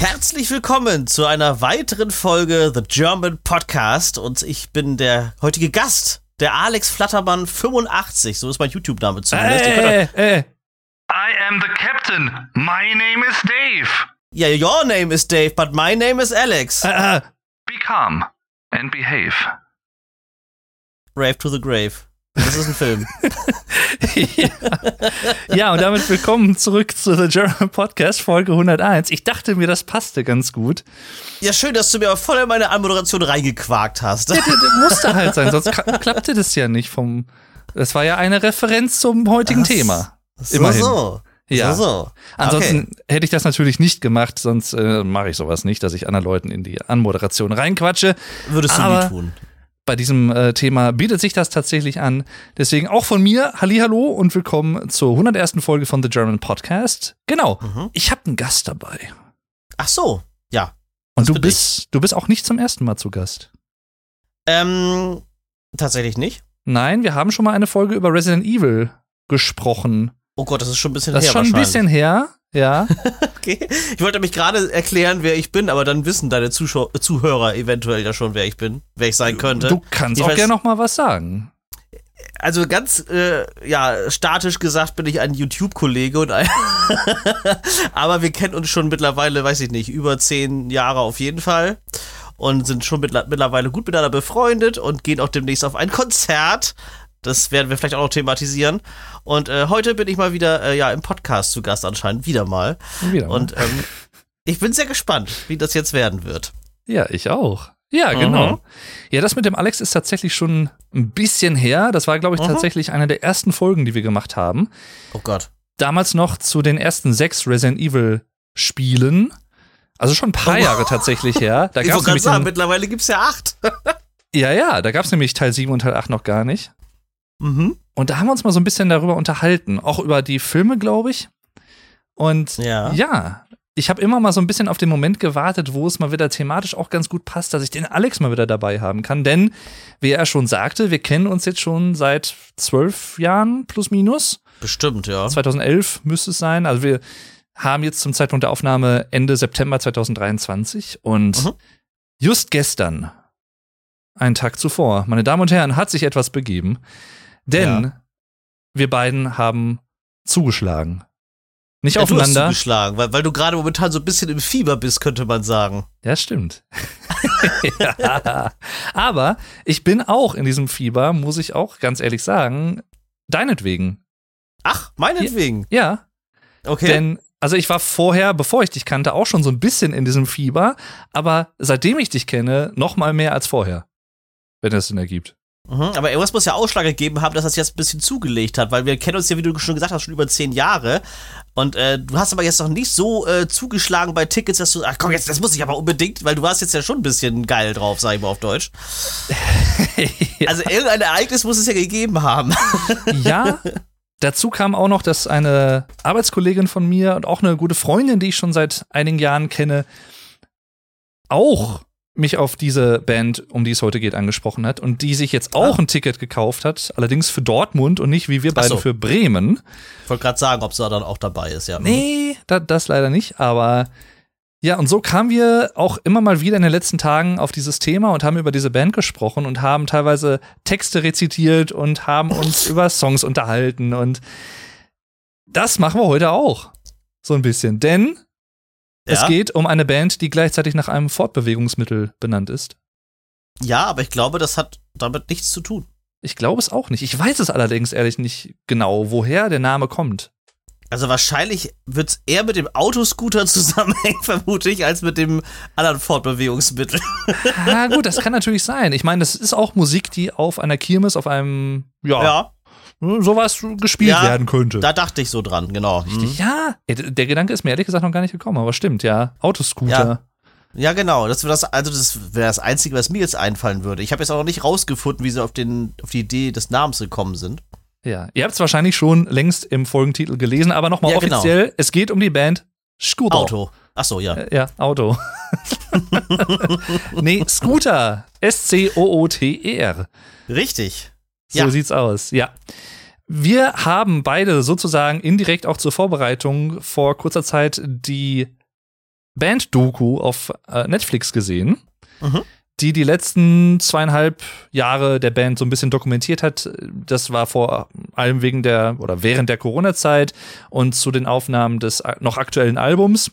Herzlich willkommen zu einer weiteren Folge The German Podcast und ich bin der heutige Gast, der Alex Flattermann 85, so ist mein YouTube-Name zumindest. Äh, äh, äh. I am the captain. My name is Dave. Ja, yeah, your name is Dave, but my name is Alex. Äh, äh. Be calm and behave. Rave to the Grave. Das ist ein Film. ja. ja, und damit willkommen zurück zu The German Podcast, Folge 101. Ich dachte mir, das passte ganz gut. Ja, schön, dass du mir voll in meine Anmoderation reingequakt hast. Ja, das, das musste halt sein, sonst klappte das ja nicht vom. Das war ja eine Referenz zum heutigen das, Thema. So, Immerhin. so. Ja. So, so. Ansonsten okay. hätte ich das natürlich nicht gemacht, sonst äh, mache ich sowas nicht, dass ich anderen Leuten in die Anmoderation reinquatsche. Würdest du Aber nie tun bei diesem äh, Thema bietet sich das tatsächlich an. Deswegen auch von mir, Hallo und willkommen zur 101. Folge von The German Podcast. Genau, mhm. ich habe einen Gast dabei. Ach so, ja. Und du bist, du bist auch nicht zum ersten Mal zu Gast. Ähm, tatsächlich nicht. Nein, wir haben schon mal eine Folge über Resident Evil gesprochen. Oh Gott, das ist schon ein bisschen das her. Das ist schon ein bisschen her. Ja. okay. Ich wollte mich gerade erklären, wer ich bin, aber dann wissen deine Zuschau Zuhörer eventuell ja schon, wer ich bin, wer ich sein könnte. Du kannst ich auch gerne noch mal was sagen. Also ganz äh, ja statisch gesagt bin ich ein YouTube-Kollege und ein aber wir kennen uns schon mittlerweile, weiß ich nicht, über zehn Jahre auf jeden Fall und sind schon mittlerweile gut miteinander befreundet und gehen auch demnächst auf ein Konzert das werden wir vielleicht auch noch thematisieren. Und äh, heute bin ich mal wieder äh, ja im Podcast zu Gast anscheinend wieder mal. Wieder mal. Und ähm, ich bin sehr gespannt, wie das jetzt werden wird. Ja, ich auch. Ja, genau. Mhm. Ja, das mit dem Alex ist tatsächlich schon ein bisschen her. Das war, glaube ich, mhm. tatsächlich eine der ersten Folgen, die wir gemacht haben. Oh Gott. Damals noch zu den ersten sechs Resident Evil Spielen. Also schon ein paar oh. Jahre tatsächlich her. Da ich wollte gerade sagen, mittlerweile gibt es ja acht. ja, ja, da gab es nämlich Teil 7 und Teil 8 noch gar nicht. Mhm. Und da haben wir uns mal so ein bisschen darüber unterhalten, auch über die Filme, glaube ich. Und ja, ja ich habe immer mal so ein bisschen auf den Moment gewartet, wo es mal wieder thematisch auch ganz gut passt, dass ich den Alex mal wieder dabei haben kann. Denn, wie er schon sagte, wir kennen uns jetzt schon seit zwölf Jahren plus minus. Bestimmt, ja. 2011 müsste es sein. Also wir haben jetzt zum Zeitpunkt der Aufnahme Ende September 2023 und mhm. just gestern, einen Tag zuvor, meine Damen und Herren, hat sich etwas begeben. Denn ja. wir beiden haben zugeschlagen. Nicht ja, aufeinander. Du hast zugeschlagen, weil, weil du gerade momentan so ein bisschen im Fieber bist, könnte man sagen. Ja, stimmt. ja. Aber ich bin auch in diesem Fieber, muss ich auch ganz ehrlich sagen, deinetwegen. Ach, meinetwegen? Ja. Okay. Denn, also ich war vorher, bevor ich dich kannte, auch schon so ein bisschen in diesem Fieber, aber seitdem ich dich kenne, noch mal mehr als vorher. Wenn es Sinn ergibt. Mhm, aber irgendwas muss ja Ausschlag gegeben haben, dass das jetzt ein bisschen zugelegt hat, weil wir kennen uns ja, wie du schon gesagt hast, schon über zehn Jahre. Und äh, du hast aber jetzt noch nicht so äh, zugeschlagen bei Tickets, dass du, ach komm, jetzt, das muss ich aber unbedingt, weil du warst jetzt ja schon ein bisschen geil drauf, sag ich mal auf Deutsch. ja. Also irgendein Ereignis muss es ja gegeben haben. ja. Dazu kam auch noch, dass eine Arbeitskollegin von mir und auch eine gute Freundin, die ich schon seit einigen Jahren kenne, auch mich auf diese Band, um die es heute geht, angesprochen hat und die sich jetzt auch ah. ein Ticket gekauft hat, allerdings für Dortmund und nicht wie wir beide so. für Bremen. Ich wollte gerade sagen, ob sie dann auch dabei ist, ja. Nee, da, das leider nicht, aber ja, und so kamen wir auch immer mal wieder in den letzten Tagen auf dieses Thema und haben über diese Band gesprochen und haben teilweise Texte rezitiert und haben uns über Songs unterhalten und das machen wir heute auch. So ein bisschen, denn es geht um eine Band, die gleichzeitig nach einem Fortbewegungsmittel benannt ist. Ja, aber ich glaube, das hat damit nichts zu tun. Ich glaube es auch nicht. Ich weiß es allerdings ehrlich nicht genau, woher der Name kommt. Also wahrscheinlich wird es eher mit dem Autoscooter zusammenhängen, vermute ich, als mit dem anderen Fortbewegungsmittel. Ja, gut, das kann natürlich sein. Ich meine, das ist auch Musik, die auf einer Kirmes, auf einem, ja, ja sowas gespielt ja, werden könnte. Da dachte ich so dran, genau. Richtig, mhm. ja. Der Gedanke ist mir ehrlich gesagt noch gar nicht gekommen, aber stimmt, ja. Autoscooter. Ja. Ja, genau. Das wäre das, also das wäre das Einzige, was mir jetzt einfallen würde. Ich habe jetzt auch noch nicht rausgefunden, wie sie auf, den, auf die Idee des Namens gekommen sind. Ja, ihr habt es wahrscheinlich schon längst im Folgentitel gelesen, aber nochmal ja, genau. offiziell, genau. es geht um die Band Scooter. Auto. Ach so, ja. Äh, ja, Auto. nee, Scooter. S-C-O-O-T-E-R. Richtig. So ja. sieht's aus, ja. Wir haben beide sozusagen indirekt auch zur Vorbereitung vor kurzer Zeit die Band-Doku auf äh, Netflix gesehen, Mhm. die die letzten zweieinhalb Jahre der Band so ein bisschen dokumentiert hat. Das war vor allem wegen der oder während der Corona-Zeit und zu den Aufnahmen des noch aktuellen Albums.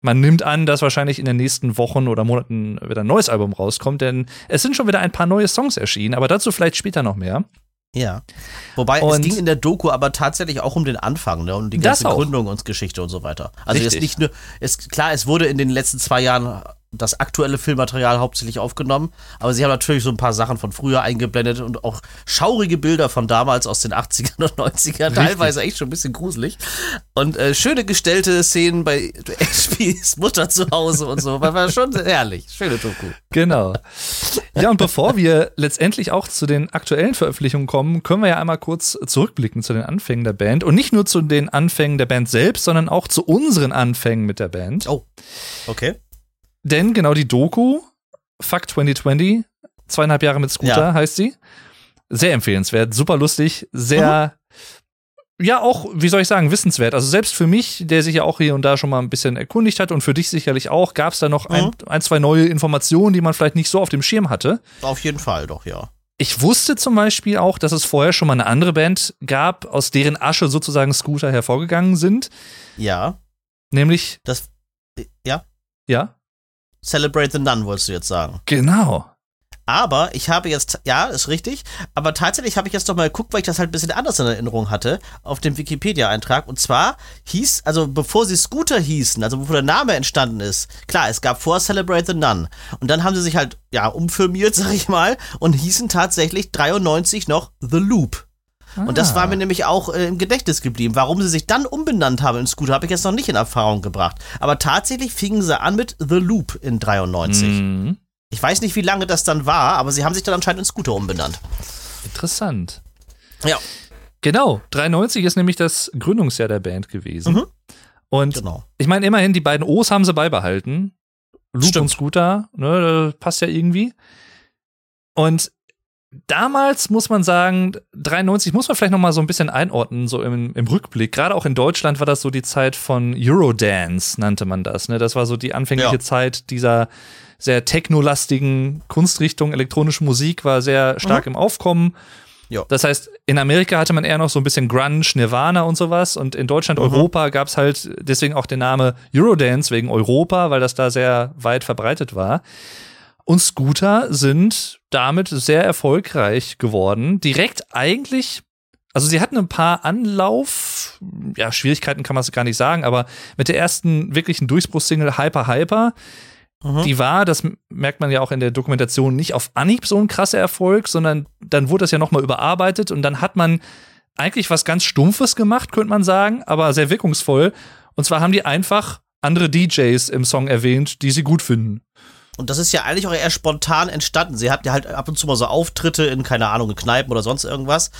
Man nimmt an, dass wahrscheinlich in den nächsten Wochen oder Monaten wieder ein neues Album rauskommt, denn es sind schon wieder ein paar neue Songs erschienen, aber dazu vielleicht später noch mehr. Ja. Wobei es Und- ging in der Doku aber tatsächlich auch um den Anfang, ne? Und die Das ganze. Gründung und Geschichte und so weiter. Also jetzt Richtig. nicht nur, es, klar, es wurde in den letzten zwei Jahren das aktuelle Filmmaterial hauptsächlich aufgenommen, aber sie haben natürlich so ein paar Sachen von früher eingeblendet und auch schaurige Bilder von damals aus den 80ern und 90ern, teilweise echt schon ein bisschen gruselig. Und äh, schöne gestellte Szenen bei HPs Mutter zu Hause und so, war, war schon herrlich. Schöne Doku. Genau. Ja, und bevor wir letztendlich auch zu den aktuellen Veröffentlichungen kommen, können wir ja einmal kurz zurückblicken zu den Anfängen der Band. Und nicht nur zu den Anfängen der Band selbst, sondern auch zu unseren Anfängen mit der Band. Oh. Okay. Denn genau die Doku, Fuck 2020, zweieinhalb Jahre mit Scooter Ja. heißt sie. Sehr empfehlenswert, super lustig, sehr, ja auch, wie soll ich sagen, wissenswert. Also selbst für mich, der sich ja auch hier und da schon mal ein bisschen erkundigt hat und für dich sicherlich auch, gab es da noch ein, ein, zwei neue Informationen, die man vielleicht nicht so auf dem Schirm hatte. Auf jeden Fall doch, ja. Ich wusste zum Beispiel auch, dass es vorher schon mal eine andere Band gab, aus deren Asche sozusagen Scooter hervorgegangen sind. Ja. Nämlich, Das, ja. ja, Celebrate the Nun, wolltest du jetzt sagen. genau. Aber ich habe jetzt, ja, ist richtig, aber tatsächlich habe ich jetzt doch mal geguckt, weil ich das halt ein bisschen anders in Erinnerung hatte, auf dem Wikipedia-Eintrag. Und zwar hieß, also bevor sie Scooter hießen, also bevor der Name entstanden ist, klar, es gab vor Celebrate the Nun. Und dann haben sie sich halt, ja, umfirmiert, sag ich mal, und hießen tatsächlich 93 noch The Loop. Und das war mir nämlich auch äh, im Gedächtnis geblieben. Warum sie sich dann umbenannt haben in Scooter, habe ich jetzt noch nicht in Erfahrung gebracht. Aber tatsächlich fingen sie an mit The Loop in 93. Mhm. Ich weiß nicht, wie lange das dann war, aber sie haben sich dann anscheinend in Scooter umbenannt. Interessant. Ja, Genau, 93 ist nämlich das Gründungsjahr der Band gewesen. Mhm. Und genau. ich meine, immerhin, die beiden O's haben sie beibehalten. Loop Stimmt. und Scooter, ne, passt ja irgendwie. Und damals muss man sagen, 93 muss man vielleicht noch mal so ein bisschen einordnen, so im, im Rückblick. Gerade auch in Deutschland war das so die Zeit von Eurodance, nannte man das. Ne? Das war so die anfängliche Ja. Zeit dieser sehr technolastigen Kunstrichtung. Elektronische Musik war sehr stark im Aufkommen. Ja. Das heißt, in Amerika hatte man eher noch so ein bisschen Grunge, Nirvana und sowas. Und in Deutschland, Europa gab es halt deswegen auch den Namen Eurodance wegen Europa, weil das da sehr weit verbreitet war. Und Scooter sind damit sehr erfolgreich geworden. Direkt eigentlich, also sie hatten ein paar Anlauf, ja, Schwierigkeiten kann man es gar nicht sagen, aber mit der ersten wirklichen Durchbruchssingle Hyper Hyper, Mhm. die war, das merkt man ja auch in der Dokumentation, nicht auf Anhieb so ein krasser Erfolg, sondern dann wurde das ja nochmal überarbeitet und dann hat man eigentlich was ganz Stumpfes gemacht, könnte man sagen, aber sehr wirkungsvoll. Und zwar haben die einfach andere DJs im Song erwähnt, die sie gut finden. Und das ist ja eigentlich auch eher spontan entstanden. Sie hatten ja halt ab und zu mal so Auftritte in, keine Ahnung, in Kneipen oder sonst irgendwas.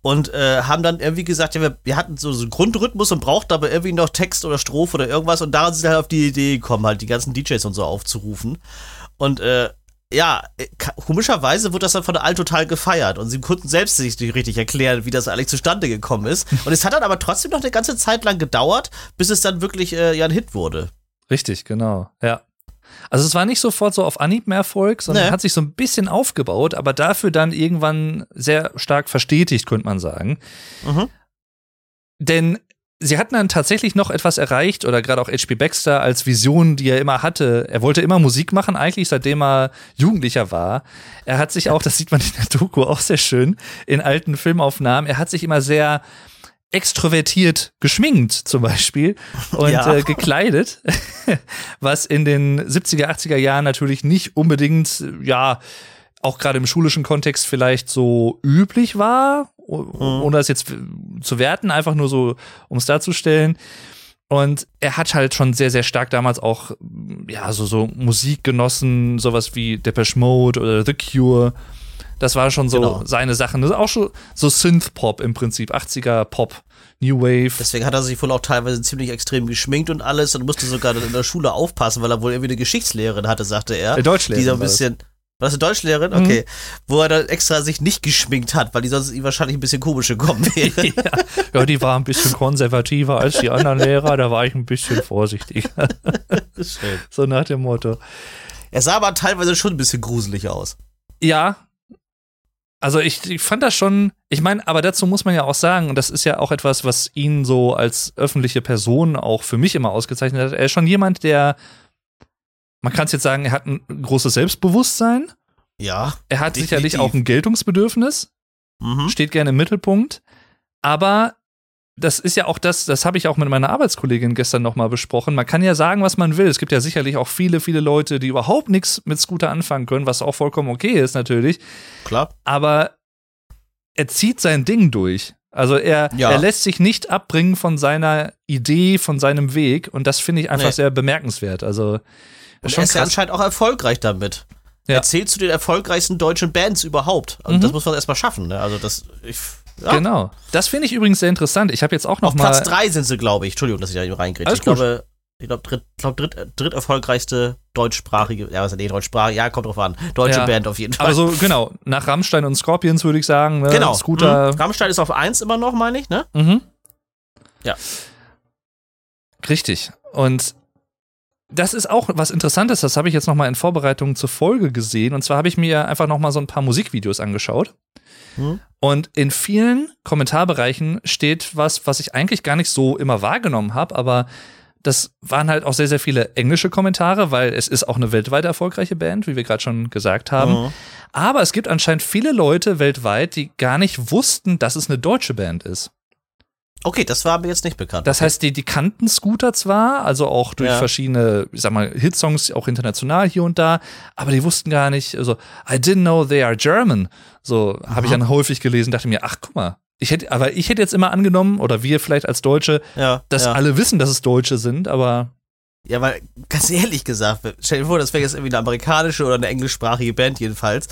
Und äh, haben dann irgendwie gesagt, ja, wir, wir hatten so, so einen Grundrhythmus und brauchten aber irgendwie noch Text oder Strophe oder irgendwas. Und daran sind sie halt auf die Idee gekommen, halt die ganzen DJs und so aufzurufen. Und äh, ja, äh, komischerweise wird das dann von der Alt total gefeiert. Und sie konnten selbst sich nicht richtig erklären, wie das eigentlich zustande gekommen ist. Und es hat dann aber trotzdem noch eine ganze Zeit lang gedauert, bis es dann wirklich äh, ja ein Hit wurde. Richtig, genau. Ja. Also es war nicht sofort so auf Anhieb mehr Erfolg, sondern Nee. hat sich so ein bisschen aufgebaut, aber dafür dann irgendwann sehr stark verstetigt, könnte man sagen. Mhm. Denn sie hatten dann tatsächlich noch etwas erreicht, oder gerade auch H.P. Baxter als Vision, die er immer hatte. Er wollte immer Musik machen, eigentlich seitdem er Jugendlicher war. Er hat sich auch, das sieht man in der Doku auch sehr schön, in alten Filmaufnahmen, er hat sich immer sehr extrovertiert geschminkt zum Beispiel und Ja. äh, gekleidet, was in den 70er, 80er Jahren natürlich nicht unbedingt, ja, auch gerade im schulischen Kontext vielleicht so üblich war, o- ohne das jetzt zu werten, einfach nur so, um es darzustellen. Und er hat halt schon sehr, sehr stark damals auch, ja, so, so Musik genossen, sowas wie Depeche Mode oder The Cure. Das war schon so Genau. seine Sachen. Das ist auch schon so Synth-Pop im Prinzip, 80er Pop, New Wave. Deswegen hat er sich wohl auch teilweise ziemlich extrem geschminkt und alles und musste sogar in der Schule aufpassen, weil er wohl irgendwie eine Geschichtslehrerin hatte, sagte er. Äh, Deutschlehrerin Die so ein bisschen. War das eine Deutschlehrerin? Mhm. Okay. Wo er dann extra sich nicht geschminkt hat, weil die sonst ihm wahrscheinlich ein bisschen komisch gekommen wäre. ja. ja, die war ein bisschen konservativer als die anderen Lehrer, da war ich ein bisschen vorsichtig. Schön. so nach dem Motto. Er sah aber teilweise schon ein bisschen gruselig aus. Ja. Also ich, ich fand das schon, ich meine, aber dazu muss man ja auch sagen, und das ist ja auch etwas, was ihn so als öffentliche Person auch für mich immer ausgezeichnet hat. Er ist schon jemand, der, man kann es jetzt sagen, er hat ein großes Selbstbewusstsein. Ja. Er hat Definitiv. sicherlich auch ein Geltungsbedürfnis, Mhm. steht gerne im Mittelpunkt. Aber das ist ja auch das, das habe ich auch mit meiner Arbeitskollegin gestern nochmal besprochen. Man kann ja sagen, was man will. Es gibt ja sicherlich auch viele, viele Leute, die überhaupt nichts mit Scooter anfangen können, was auch vollkommen okay ist natürlich. Klar. Aber er zieht sein Ding durch. Also er, Ja. er lässt sich nicht abbringen von seiner Idee, von seinem Weg. Und das finde ich einfach Nee. sehr bemerkenswert. Also Und er ist ja anscheinend auch erfolgreich damit. Ja. Er zählt zu den erfolgreichsten deutschen Bands überhaupt. Und Mhm. das muss man erstmal schaffen. Ne? Also das, ich, ja. Genau. Das finde ich übrigens sehr interessant. Ich habe jetzt auch noch Auf mal Platz 3 sind sie, glaube ich. Entschuldigung, dass ich da eben reingrätsche. Ich gut. glaube, ich glaube, dritt, glaub, dritt, dritt erfolgreichste deutschsprachige, ja, was nee, deutschsprachige, ja, kommt drauf an. Deutsche Ja. Band auf jeden Fall. Aber so, genau, nach Rammstein und Scorpions würde ich sagen, ne? genau. Scooter. Mhm. Rammstein ist auf 1 immer noch, meine ich, ne? Mhm. Ja. Richtig. Und das ist auch was Interessantes, das habe ich jetzt noch mal in Vorbereitung zur Folge gesehen. Und zwar habe ich mir einfach noch mal so ein paar Musikvideos angeschaut. Mhm. Und in vielen Kommentarbereichen steht was, was ich eigentlich gar nicht so immer wahrgenommen habe, aber das waren halt auch sehr, sehr viele englische Kommentare, weil es ist auch eine weltweit erfolgreiche Band, wie wir gerade schon gesagt haben. Mhm. Aber es gibt anscheinend viele Leute weltweit, die gar nicht wussten, dass es eine deutsche Band ist. Okay, das war mir jetzt nicht bekannt. Das heißt, die, die kannten Scooter zwar, also auch durch Ja. verschiedene, ich sag mal, Hitsongs, auch international hier und da, aber die wussten gar nicht, also, I didn't know they are German. So habe ich dann häufig gelesen, dachte mir, ach guck mal, ich hätte, aber ich hätte jetzt immer angenommen, oder wir vielleicht als Deutsche, ja, dass ja. alle wissen, dass es Deutsche sind, aber Ja, weil, ganz ehrlich gesagt, stell dir vor, das wäre jetzt irgendwie eine amerikanische oder eine englischsprachige Band jedenfalls.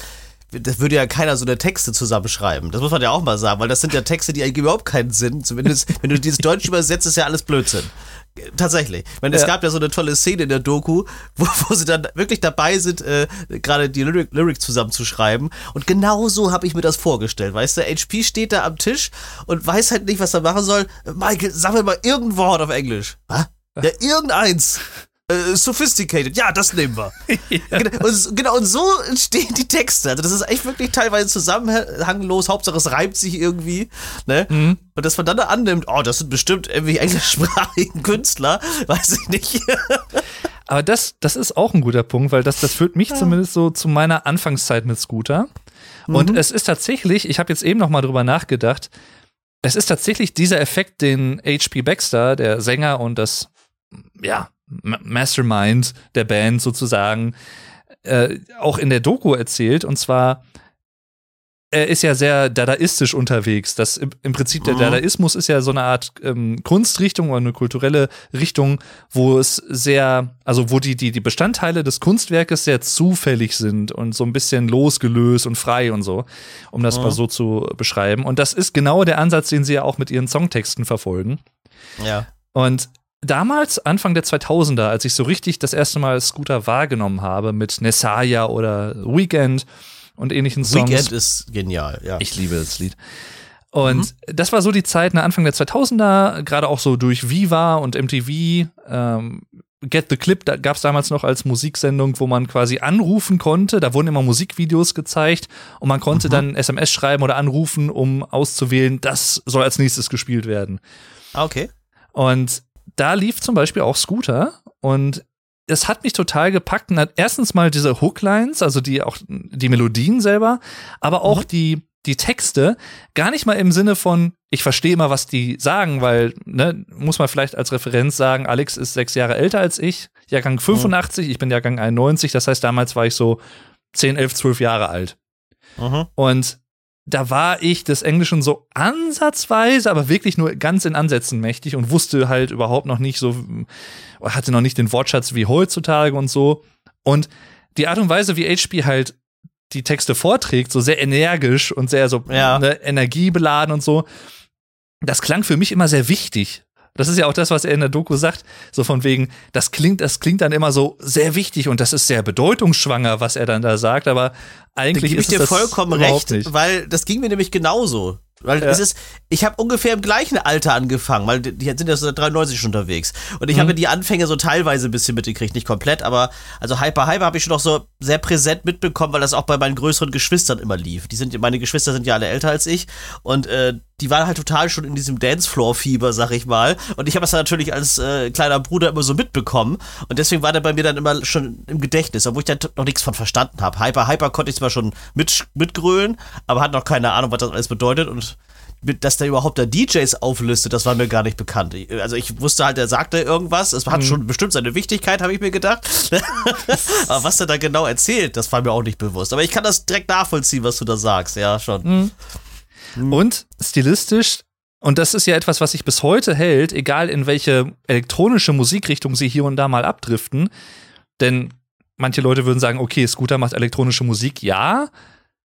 Das würde ja keiner so eine Texte zusammenschreiben. Das muss man ja auch mal sagen, weil das sind ja Texte, die eigentlich überhaupt keinen Sinn. Zumindest, wenn du dieses Deutsch übersetzt, ist ja alles Blödsinn. Tatsächlich. Ich meine, es Ja. gab ja so eine tolle Szene in der Doku, wo, wo sie dann wirklich dabei sind, äh, gerade die Lyric, Lyrics zusammenzuschreiben. Und genau so habe ich mir das vorgestellt. Weißt du, HP steht da am Tisch und weiß halt nicht, was er machen soll. Michael, sag mir mal irgendein Wort auf Englisch. Was? Ja, irgendeins. Äh, sophisticated, ja, das nehmen wir. Genau, und, genau, und so entstehen die Texte. Also das ist echt wirklich teilweise zusammenhanglos. Hauptsache es reibt sich irgendwie. Ne? Mhm. Und dass man dann da annimmt, oh, das sind bestimmt irgendwie englischsprachigen Künstler, weiß ich nicht. Aber das, das ist auch ein guter Punkt, weil das, das führt mich zumindest so zu meiner Anfangszeit mit Scooter. Und es ist tatsächlich, ich habe jetzt eben noch mal drüber nachgedacht, es ist tatsächlich dieser Effekt, den H.P. Baxter, der Sänger und das, ja, Mastermind der Band sozusagen, äh, auch in der Doku erzählt. Und zwar, er ist ja sehr dadaistisch unterwegs. Das im, im Prinzip der Mhm. Dadaismus ist ja so eine Art ähm, Kunstrichtung oder eine kulturelle Richtung, wo es sehr, also wo die, die, die Bestandteile des Kunstwerkes sehr zufällig sind und so ein bisschen losgelöst und frei und so, um das Mhm. mal so zu beschreiben. Und das ist genau der Ansatz, den sie ja auch mit ihren Songtexten verfolgen. Ja. Und damals, Anfang der 2000er, als ich so richtig das erste Mal Scooter wahrgenommen habe mit Nessaya oder Weekend und ähnlichen Songs. Weekend ist genial, ja. Ich liebe das Lied. Und das war so die Zeit, ne, Anfang der 2000er, gerade auch so durch Viva und MTV. Ähm, Get the Clip da gab es damals noch als Musiksendung, wo man quasi anrufen konnte. Da wurden immer Musikvideos gezeigt und man konnte dann SMS schreiben oder anrufen, um auszuwählen, das soll als nächstes gespielt werden. Ah, okay. Und da lief zum Beispiel auch Scooter und es hat mich total gepackt. Und hat erstens mal diese Hooklines, also die auch die Melodien selber, aber auch die die Texte gar nicht mal im Sinne von ich verstehe mal, was die sagen, weil ne, muss man vielleicht als Referenz sagen, Alex ist sechs Jahre älter als ich, Jahrgang 85, ich bin Jahrgang 91, das heißt damals war ich so 10, 11, 12 Jahre alt. Mhm. Und da war ich des Englischen so ansatzweise, aber wirklich nur ganz in Ansätzen mächtig und wusste halt überhaupt noch nicht so, hatte noch nicht den Wortschatz wie heutzutage und so. Und die Art und Weise, wie HP halt die Texte vorträgt, so sehr energisch und sehr so Ja. ne, energiebeladen und so, das klang für mich immer sehr wichtig. Das ist ja auch das, was er in der Doku sagt, so von wegen, das klingt, das klingt dann immer so sehr wichtig und das ist sehr bedeutungsschwanger, was er dann da sagt, aber eigentlich da ist ich dir das vollkommen recht, nicht. weil das ging mir nämlich genauso. Weil Ja. es ist, ich habe ungefähr im gleichen Alter angefangen, weil die, sind ja seit 93 schon unterwegs. Und ich habe die Anfänge so teilweise ein bisschen mitgekriegt, nicht komplett, aber also Hyper Hyper habe ich schon noch so sehr präsent mitbekommen, weil das auch bei meinen größeren Geschwistern immer lief. Die sind, meine Geschwister sind ja alle älter als ich und äh, die waren halt total schon in diesem Dancefloor-Fieber, sag ich mal. Und ich habe das natürlich als äh, kleiner Bruder immer so mitbekommen. Und deswegen war der bei mir dann immer schon im Gedächtnis, obwohl ich da noch nichts von verstanden habe. Hyper Hyper konnte ich zwar schon mit, mitgrölen, aber hatte noch keine Ahnung, was das alles bedeutet. Und dass der überhaupt da DJs auflistet, das war mir gar nicht bekannt. Also ich wusste halt, er sagte irgendwas. Es hat schon bestimmt seine Wichtigkeit, habe ich mir gedacht. aber was er da genau erzählt, das war mir auch nicht bewusst. Aber ich kann das direkt nachvollziehen, was du da sagst. Ja, schon. Und stilistisch, und das ist ja etwas, was sich bis heute hält, egal in welche elektronische Musikrichtung sie hier und da mal abdriften. Denn manche Leute würden sagen, okay, Scooter macht elektronische Musik, ja.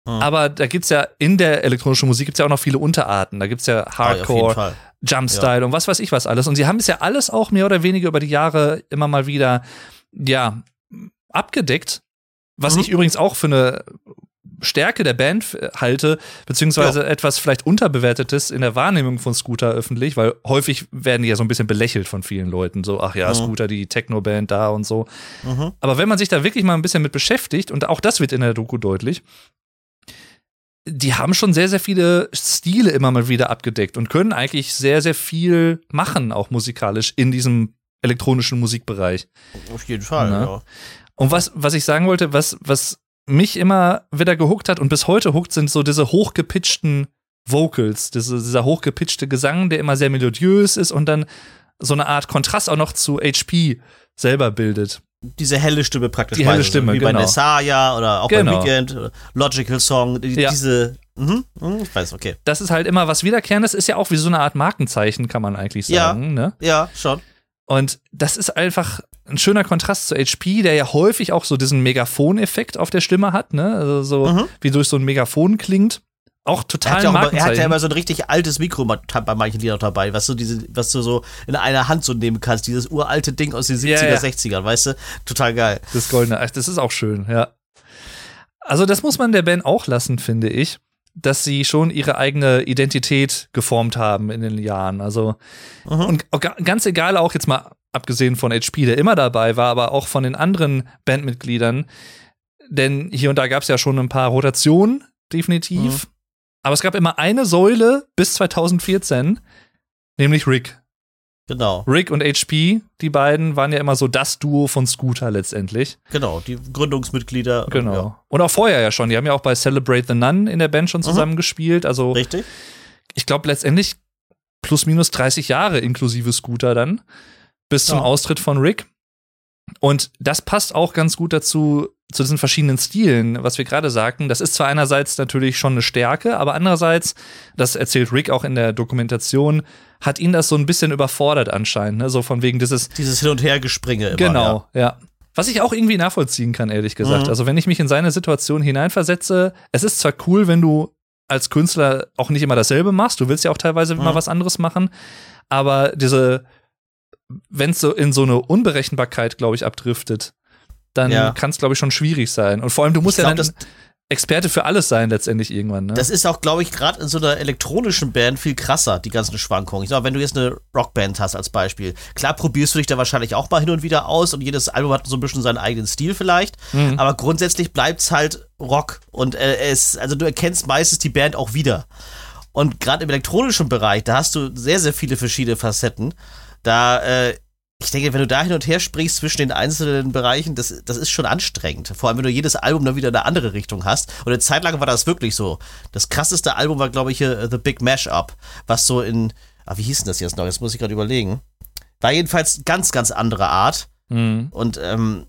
Hm. Aber da gibt's ja in der elektronischen Musik gibt's ja auch noch viele Unterarten. Da gibt's ja Ah, ja, Hardcore, Fall. Jumpstyle und was weiß ich was alles. Und sie haben es ja alles auch mehr oder weniger über die Jahre immer mal wieder, ja, abgedeckt. Was Mhm. ich übrigens auch für eine Stärke der Band halte, beziehungsweise etwas vielleicht unterbewertetes in der Wahrnehmung von Scooter öffentlich, weil häufig werden die ja so ein bisschen belächelt von vielen Leuten. So, ach ja, Mhm. Scooter, die Techno-Band da und so. Mhm. Aber wenn man sich da wirklich mal ein bisschen mit beschäftigt, und auch das wird in der Doku deutlich, die haben schon sehr, sehr viele Stile immer mal wieder abgedeckt und können eigentlich sehr, sehr viel machen, auch musikalisch in diesem elektronischen Musikbereich. Auf jeden Fall, Na? ja. Und was, was ich sagen wollte, was, was mich immer wieder gehuckt hat und bis heute huckt, sind so diese hochgepitchten Vocals, diese, dieser hochgepitchte Gesang, der immer sehr melodiös ist und dann so eine Art Kontrast auch noch zu HP selber bildet. Diese helle Stimme praktisch. Die helle du, Stimme, Wie bei genau. Nessaya oder auch Genau. bei Weekend, oder Logical Song. Die, Ja. Diese, mhm, mhm, ich weiß, okay. Das ist halt immer was Wiederkehrendes, ist ja auch wie so eine Art Markenzeichen, kann man eigentlich Ja. sagen. Ne? Ja, schon. Und das ist einfach ein schöner Kontrast zu HP, der ja häufig auch so diesen Megafon-Effekt auf der Stimme hat, ne? Also so Mhm. wie durch so ein Megafon klingt. Auch Er total hat, ja auch immer, er hat ja immer so ein richtig altes Mikro bei manchen Liedern dabei, was du, diese, was du so in einer Hand so nehmen kannst. Dieses uralte Ding aus den 70er, Ja, ja. 60ern, weißt du? Total geil. Das goldene, das ist auch schön, ja. Also das muss man der Band auch lassen, finde ich, dass sie schon ihre eigene Identität geformt haben in den Jahren. Also Mhm. und ganz egal auch jetzt mal abgesehen von HP, der immer dabei war, aber auch von den anderen Bandmitgliedern, denn hier und da gab es ja schon ein paar Rotationen, definitiv. Aber es gab immer eine Säule bis 2014, nämlich Rick. Genau, Rick und HP, die beiden waren ja immer so das Duo von Scooter letztendlich. genau. Die Gründungsmitglieder. Genau. Ja. Und auch vorher ja schon. Die haben ja auch bei Celebrate the Nun in der Band schon Mhm. zusammen gespielt. Also Richtig? ich glaube letztendlich plus minus 30 Jahre inklusive Scooter dann. Bis zum Ja. Austritt von Rick. Und das passt auch ganz gut dazu, zu diesen verschiedenen Stilen, was wir gerade sagten. Das ist zwar einerseits natürlich schon eine Stärke, aber andererseits, das erzählt Rick auch in der Dokumentation, hat ihn das so ein bisschen überfordert anscheinend. Ne? So von wegen dieses, Dieses Hin- und Hergespringe immer. Genau, ja. Was ich auch irgendwie nachvollziehen kann, ehrlich gesagt. Mhm. Also, wenn ich mich in seine Situation hineinversetze, es ist zwar cool, wenn du als Künstler auch nicht immer dasselbe machst, du willst ja auch teilweise mal Mhm. was anderes machen, aber diese, wenn es so in so eine Unberechenbarkeit, glaube ich, abdriftet, dann Ja. kann es, glaube ich, schon schwierig sein. Und vor allem, du musst Ich ja glaub, dann Experte für alles sein, letztendlich irgendwann. Ne? Das ist auch, glaube ich, gerade in so einer elektronischen Band viel krasser, die ganzen Schwankungen. Ich sag, wenn du jetzt eine Rockband hast als Beispiel, klar probierst du dich da wahrscheinlich auch mal hin und wieder aus und jedes Album hat so ein bisschen seinen eigenen Stil vielleicht, Mhm. aber grundsätzlich bleibt's halt Rock und äh, es, also du erkennst meistens die Band auch wieder. Und gerade im elektronischen Bereich, da hast du sehr, sehr viele verschiedene Facetten. Da, äh, ich denke, wenn du da hin und her springst zwischen den einzelnen Bereichen, das, das ist schon anstrengend. Vor allem, wenn du jedes Album dann wieder in eine andere Richtung hast. Und eine Zeit lang war das wirklich so. Das krasseste Album war, glaube ich, hier äh, The Big Mashup, was so in, ah, wie hieß denn das jetzt noch? Jetzt muss ich gerade überlegen. War jedenfalls ganz, ganz andere Art. Mhm. Und ähm,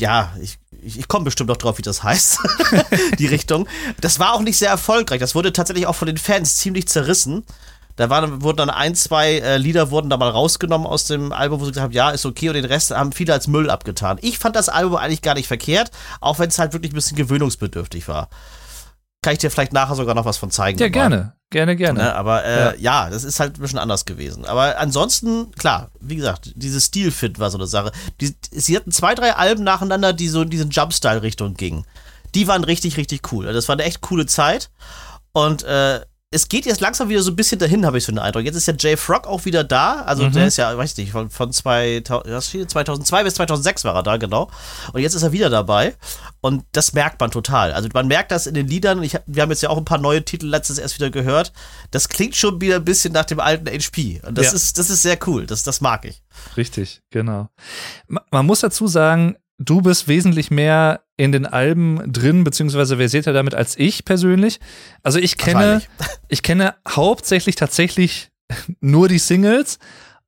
ja, ich, ich, ich komme bestimmt noch drauf, wie das heißt. die Richtung. Das war auch nicht sehr erfolgreich. Das wurde tatsächlich auch von den Fans ziemlich zerrissen. Da waren, wurden dann ein, zwei äh, Lieder wurden da mal rausgenommen aus dem Album, wo sie gesagt haben, ja, ist okay, und den Rest haben viele als Müll abgetan. Ich fand das Album eigentlich gar nicht verkehrt, auch wenn es halt wirklich ein bisschen gewöhnungsbedürftig war. kann ich dir vielleicht nachher sogar noch was von zeigen. Ja, gerne. Gerne, gerne. Ne, aber äh, ja. das ist halt ein bisschen anders gewesen. Aber ansonsten, klar, wie gesagt, dieses Stilfit war so eine Sache. Die, sie hatten zwei, drei Alben nacheinander, die so in diesen Jumpstyle-Richtung gingen. Die waren richtig, richtig cool. Das war eine echt coole Zeit. Und äh, es geht jetzt langsam wieder so ein bisschen dahin, habe ich so den Eindruck. Jetzt ist ja Jay Frog auch wieder da. Also Mhm. der ist ja, weiß ich nicht, von, von 2000, was steht hier? 2002 bis 2006 war er da, genau. Und jetzt ist er wieder dabei. Und das merkt man total. Also man merkt das in den Liedern. Ich, wir haben jetzt ja auch ein paar neue Titel letztens erst wieder gehört. Das klingt schon wieder ein bisschen nach dem alten HP. Und das, Ja. ist, das ist sehr cool. Das, das mag ich. Richtig, genau. Ma- Man muss dazu sagen, du bist wesentlich mehr in den Alben drin, beziehungsweise versierter damit als ich persönlich. Also ich kenne, ich kenne hauptsächlich tatsächlich nur die Singles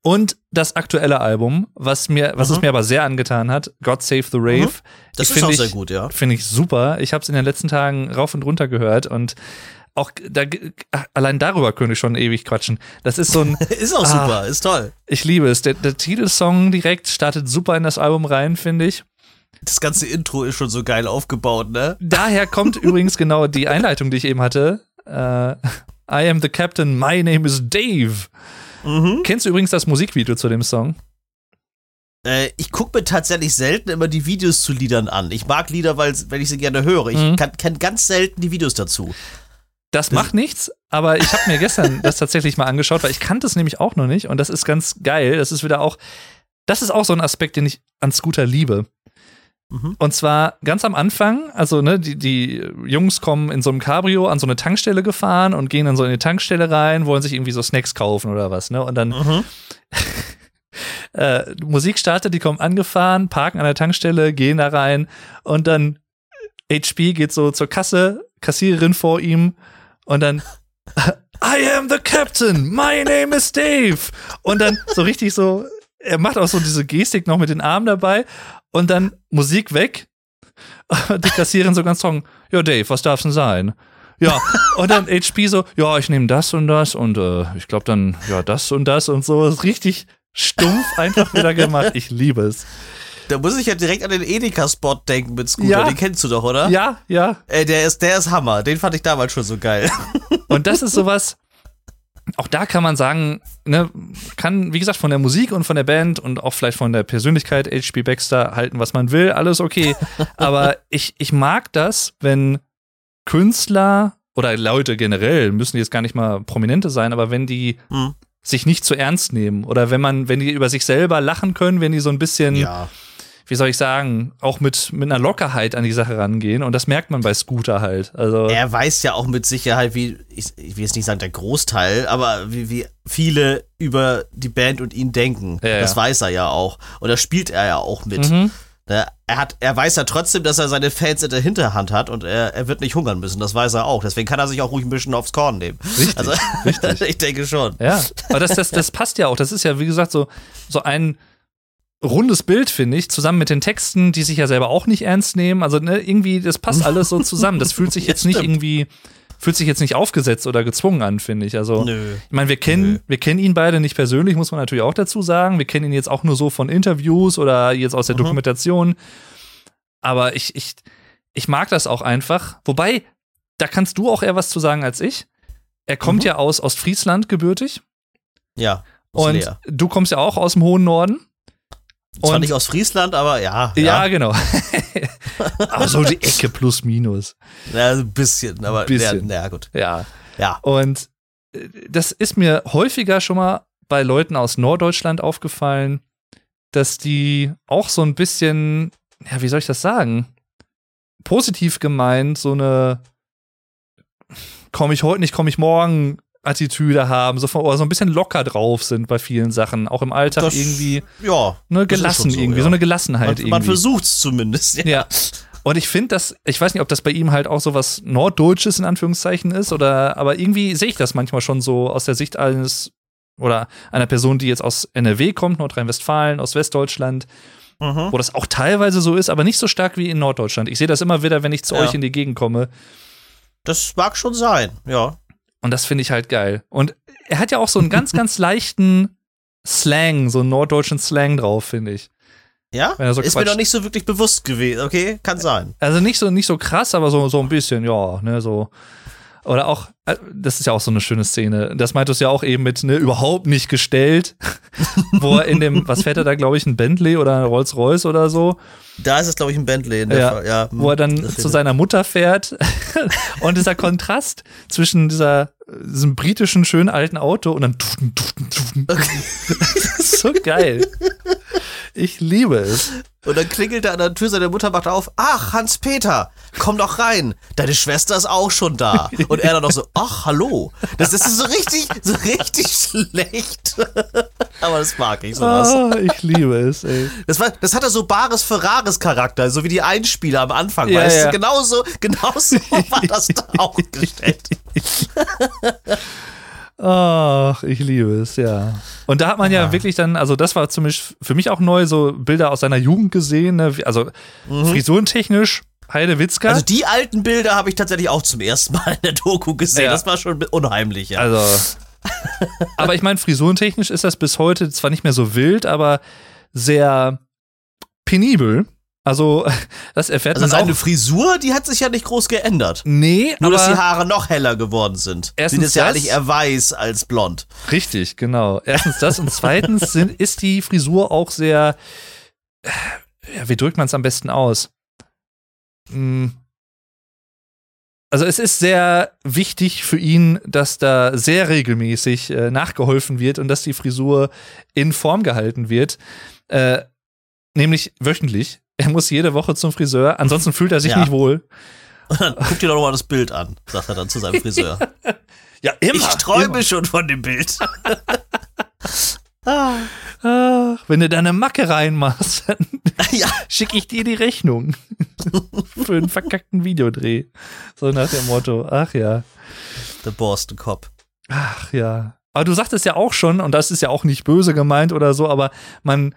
und das aktuelle Album, was mir, was es mir aber sehr angetan hat, God Save the Rave. Mhm. Das Ich ist find auch ich, sehr gut, ja. Finde ich super. Ich habe es in den letzten Tagen rauf und runter gehört und auch da, allein darüber könnte ich schon ewig quatschen. Das ist so ein, Ist auch Ah. super, ist toll. ich liebe es. Der, der Titelsong direkt startet super in das Album rein, finde ich. Das ganze Intro ist schon so geil aufgebaut, ne? Daher kommt übrigens genau die Einleitung, die ich eben hatte. Äh, I am the Captain, my name is Dave. Mhm. Kennst du übrigens das Musikvideo zu dem Song? Äh, ich gucke mir tatsächlich selten immer die Videos zu Liedern an. Ich mag Lieder, weil, weil ich sie gerne höre. Ich Mhm. kenne ganz selten die Videos dazu. Das macht nichts, aber ich habe mir gestern das tatsächlich mal angeschaut, weil ich kannte es nämlich auch noch nicht und das ist ganz geil. Das ist wieder auch, das ist auch so ein Aspekt, den ich an Scooter liebe. Mhm. Und zwar ganz am Anfang, also ne, die, die Jungs kommen in so einem Cabrio an so eine Tankstelle gefahren und gehen dann so in die Tankstelle rein, wollen sich irgendwie so Snacks kaufen oder was, ne? Und dann Mhm. äh, Musik startet, die kommen angefahren, parken an der Tankstelle, gehen da rein und dann HP geht so zur Kasse, Kassiererin vor ihm und dann I am the Captain, my name is Dave. Und dann so richtig so, er macht auch so diese Gestik noch mit den Armen dabei und dann Musik weg. Die Kassiererin so ganz trocken, ja Dave, was darf's denn sein? Ja, und dann HP so, ja, ich nehme das und das und äh, ich glaube dann, ja, das und das und so. Ist richtig stumpf einfach wieder gemacht. Ich liebe es. Da muss ich ja direkt an den Edeka-Spot denken mit Scooter. Ja. Den kennst du doch, oder? Ja, ja. Ey, der ist, der ist Hammer. Den fand ich damals schon so geil. Und das ist sowas, auch da kann man sagen, ne, kann, wie gesagt, von der Musik und von der Band und auch vielleicht von der Persönlichkeit H.P. Baxter halten, was man will, alles okay. Aber ich, ich mag das, wenn Künstler oder Leute generell, müssen jetzt gar nicht mal Prominente sein, aber wenn die Hm. sich nicht zu ernst nehmen oder wenn man, wenn die über sich selber lachen können, wenn die so ein bisschen, Ja. Wie soll ich sagen, auch mit, mit einer Lockerheit an die Sache rangehen und das merkt man bei Scooter halt. Also Er weiß ja auch mit Sicherheit, wie, ich, ich will jetzt nicht sagen der Großteil, aber wie, wie viele über die Band und ihn denken. Ja, das ja. weiß er ja auch. Und das spielt er ja auch mit. Mhm. Ne? Er, hat, er weiß ja trotzdem, dass er seine Fans in der Hinterhand hat und er, er wird nicht hungern müssen. Das weiß er auch. Deswegen kann er sich auch ruhig ein bisschen aufs Korn nehmen. Richtig, Also, richtig. ich denke schon. Ja, aber das, das, das passt ja auch. Das ist ja, wie gesagt, so, so ein rundes Bild, finde ich, zusammen mit den Texten, die sich ja selber auch nicht ernst nehmen. Also, ne, irgendwie, das passt alles so zusammen. Das fühlt sich jetzt nicht irgendwie, fühlt sich jetzt nicht aufgesetzt oder gezwungen an, finde ich. Also, Nö. ich meine, wir kennen, Nö. wir kennen ihn beide nicht persönlich, muss man natürlich auch dazu sagen. Wir kennen ihn jetzt auch nur so von Interviews oder jetzt aus der Mhm. Dokumentation. Aber ich, ich, ich mag das auch einfach. Wobei, da kannst du auch eher was zu sagen als ich. Er kommt Mhm. ja aus Ostfriesland gebürtig. Ja. aus Und Leer. du kommst ja auch aus dem hohen Norden. Zwar und- nicht aus Friesland, aber ja. Ja, genau. aber so die Ecke plus minus. Ja, ein bisschen, aber Bisschen. Ja, na gut. Ja. Ja. Und äh, das ist mir häufiger schon mal bei Leuten aus Norddeutschland aufgefallen, dass die auch so ein bisschen, ja, wie soll ich das sagen? Positiv gemeint, so eine komme ich heute nicht, komme ich morgen Attitüde haben, so, von, oder so ein bisschen locker drauf sind bei vielen Sachen, auch im Alltag Das- irgendwie Ja. ne, gelassen so, irgendwie, ja. so eine Gelassenheit Man, irgendwie. man versucht es zumindest. Ja. Ja. Und ich finde das, ich weiß nicht, ob das bei ihm halt auch so was Norddeutsches in Anführungszeichen ist oder, aber irgendwie sehe ich das manchmal schon so aus der Sicht eines oder einer Person, die jetzt aus NRW kommt, Nordrhein-Westfalen, aus Westdeutschland, Mhm. wo das auch teilweise so ist, aber nicht so stark wie in Norddeutschland. Ich sehe das immer wieder, wenn ich zu Ja. euch in die Gegend komme. Das mag schon sein, ja. Und das finde ich halt geil. Und er hat ja auch so einen ganz, ganz leichten Slang, so einen norddeutschen Slang drauf, finde ich. Ja? Wenn er so ist mir noch nicht so wirklich bewusst gewesen. Okay, kann sein. Also nicht so, nicht so krass, aber so, so ein bisschen, ja, ne, so. Oder auch, das ist ja auch so eine schöne Szene. Das meintest du ja auch eben mit, ne, überhaupt nicht gestellt. wo er in dem, was fährt er da, glaube ich, ein Bentley oder ein Rolls-Royce oder so. Da ist es, glaube ich, ein Bentley in der Ja. Ja, wo er dann zu seiner Mutter fährt. und dieser Kontrast zwischen dieser, diesem britischen, schönen alten Auto und dann tuten, tuten, tuten. Das ist so geil. Ich liebe es. Und dann klingelt er an der Tür, seine Mutter macht auf. Ach, Hans-Peter, komm doch rein. Deine Schwester ist auch schon da. Und er dann noch so, ach, hallo. Das, das ist so richtig, so richtig schlecht. Aber das mag ich sowas. Ah, ich liebe es, ey. Das, war, das hatte so Bares Ferraris Charakter, so wie die Einspieler am Anfang. Ja, weißt ja. du, genauso, genauso war das da auch gestellt. Ach, ich liebe es, ja. Und da hat man ja wirklich dann, also das war zumindest für mich auch neu, so Bilder aus seiner Jugend gesehen, ne? also frisurentechnisch, Heide Witzka. Also die alten Bilder habe ich tatsächlich auch zum ersten Mal in der Doku gesehen. Ja. Das war schon unheimlich, ja. Also, aber ich meine, frisurentechnisch ist das bis heute zwar nicht mehr so wild, aber sehr penibel. Also, das erfährt Also man seine auch. Frisur, die hat sich ja nicht groß geändert. Nee, Nur, dass die Haare noch heller geworden sind. Erstens Sind es ja eigentlich eher weiß als blond. richtig, genau. Erstens das und zweitens sind, ist die Frisur auch sehr, ja, wie drückt man es am besten aus? Hm. Also es ist sehr wichtig für ihn, dass da sehr regelmäßig äh, nachgeholfen wird und dass die Frisur in Form gehalten wird. Äh, nämlich wöchentlich. Er muss jede Woche zum Friseur, ansonsten fühlt er sich Ja. nicht wohl. Und dann guck dir doch mal das Bild an, sagt er dann zu seinem Friseur. Ja, immer. ich träume immer. schon von dem Bild. Ach, wenn du deine Macke reinmachst, dann ja, schicke ich dir die Rechnung für einen verkackten Videodreh. So nach dem Motto. Ach ja. der Boston Cop. Ach ja. Aber du sagtest ja auch schon, und das ist ja auch nicht böse gemeint oder so, aber man,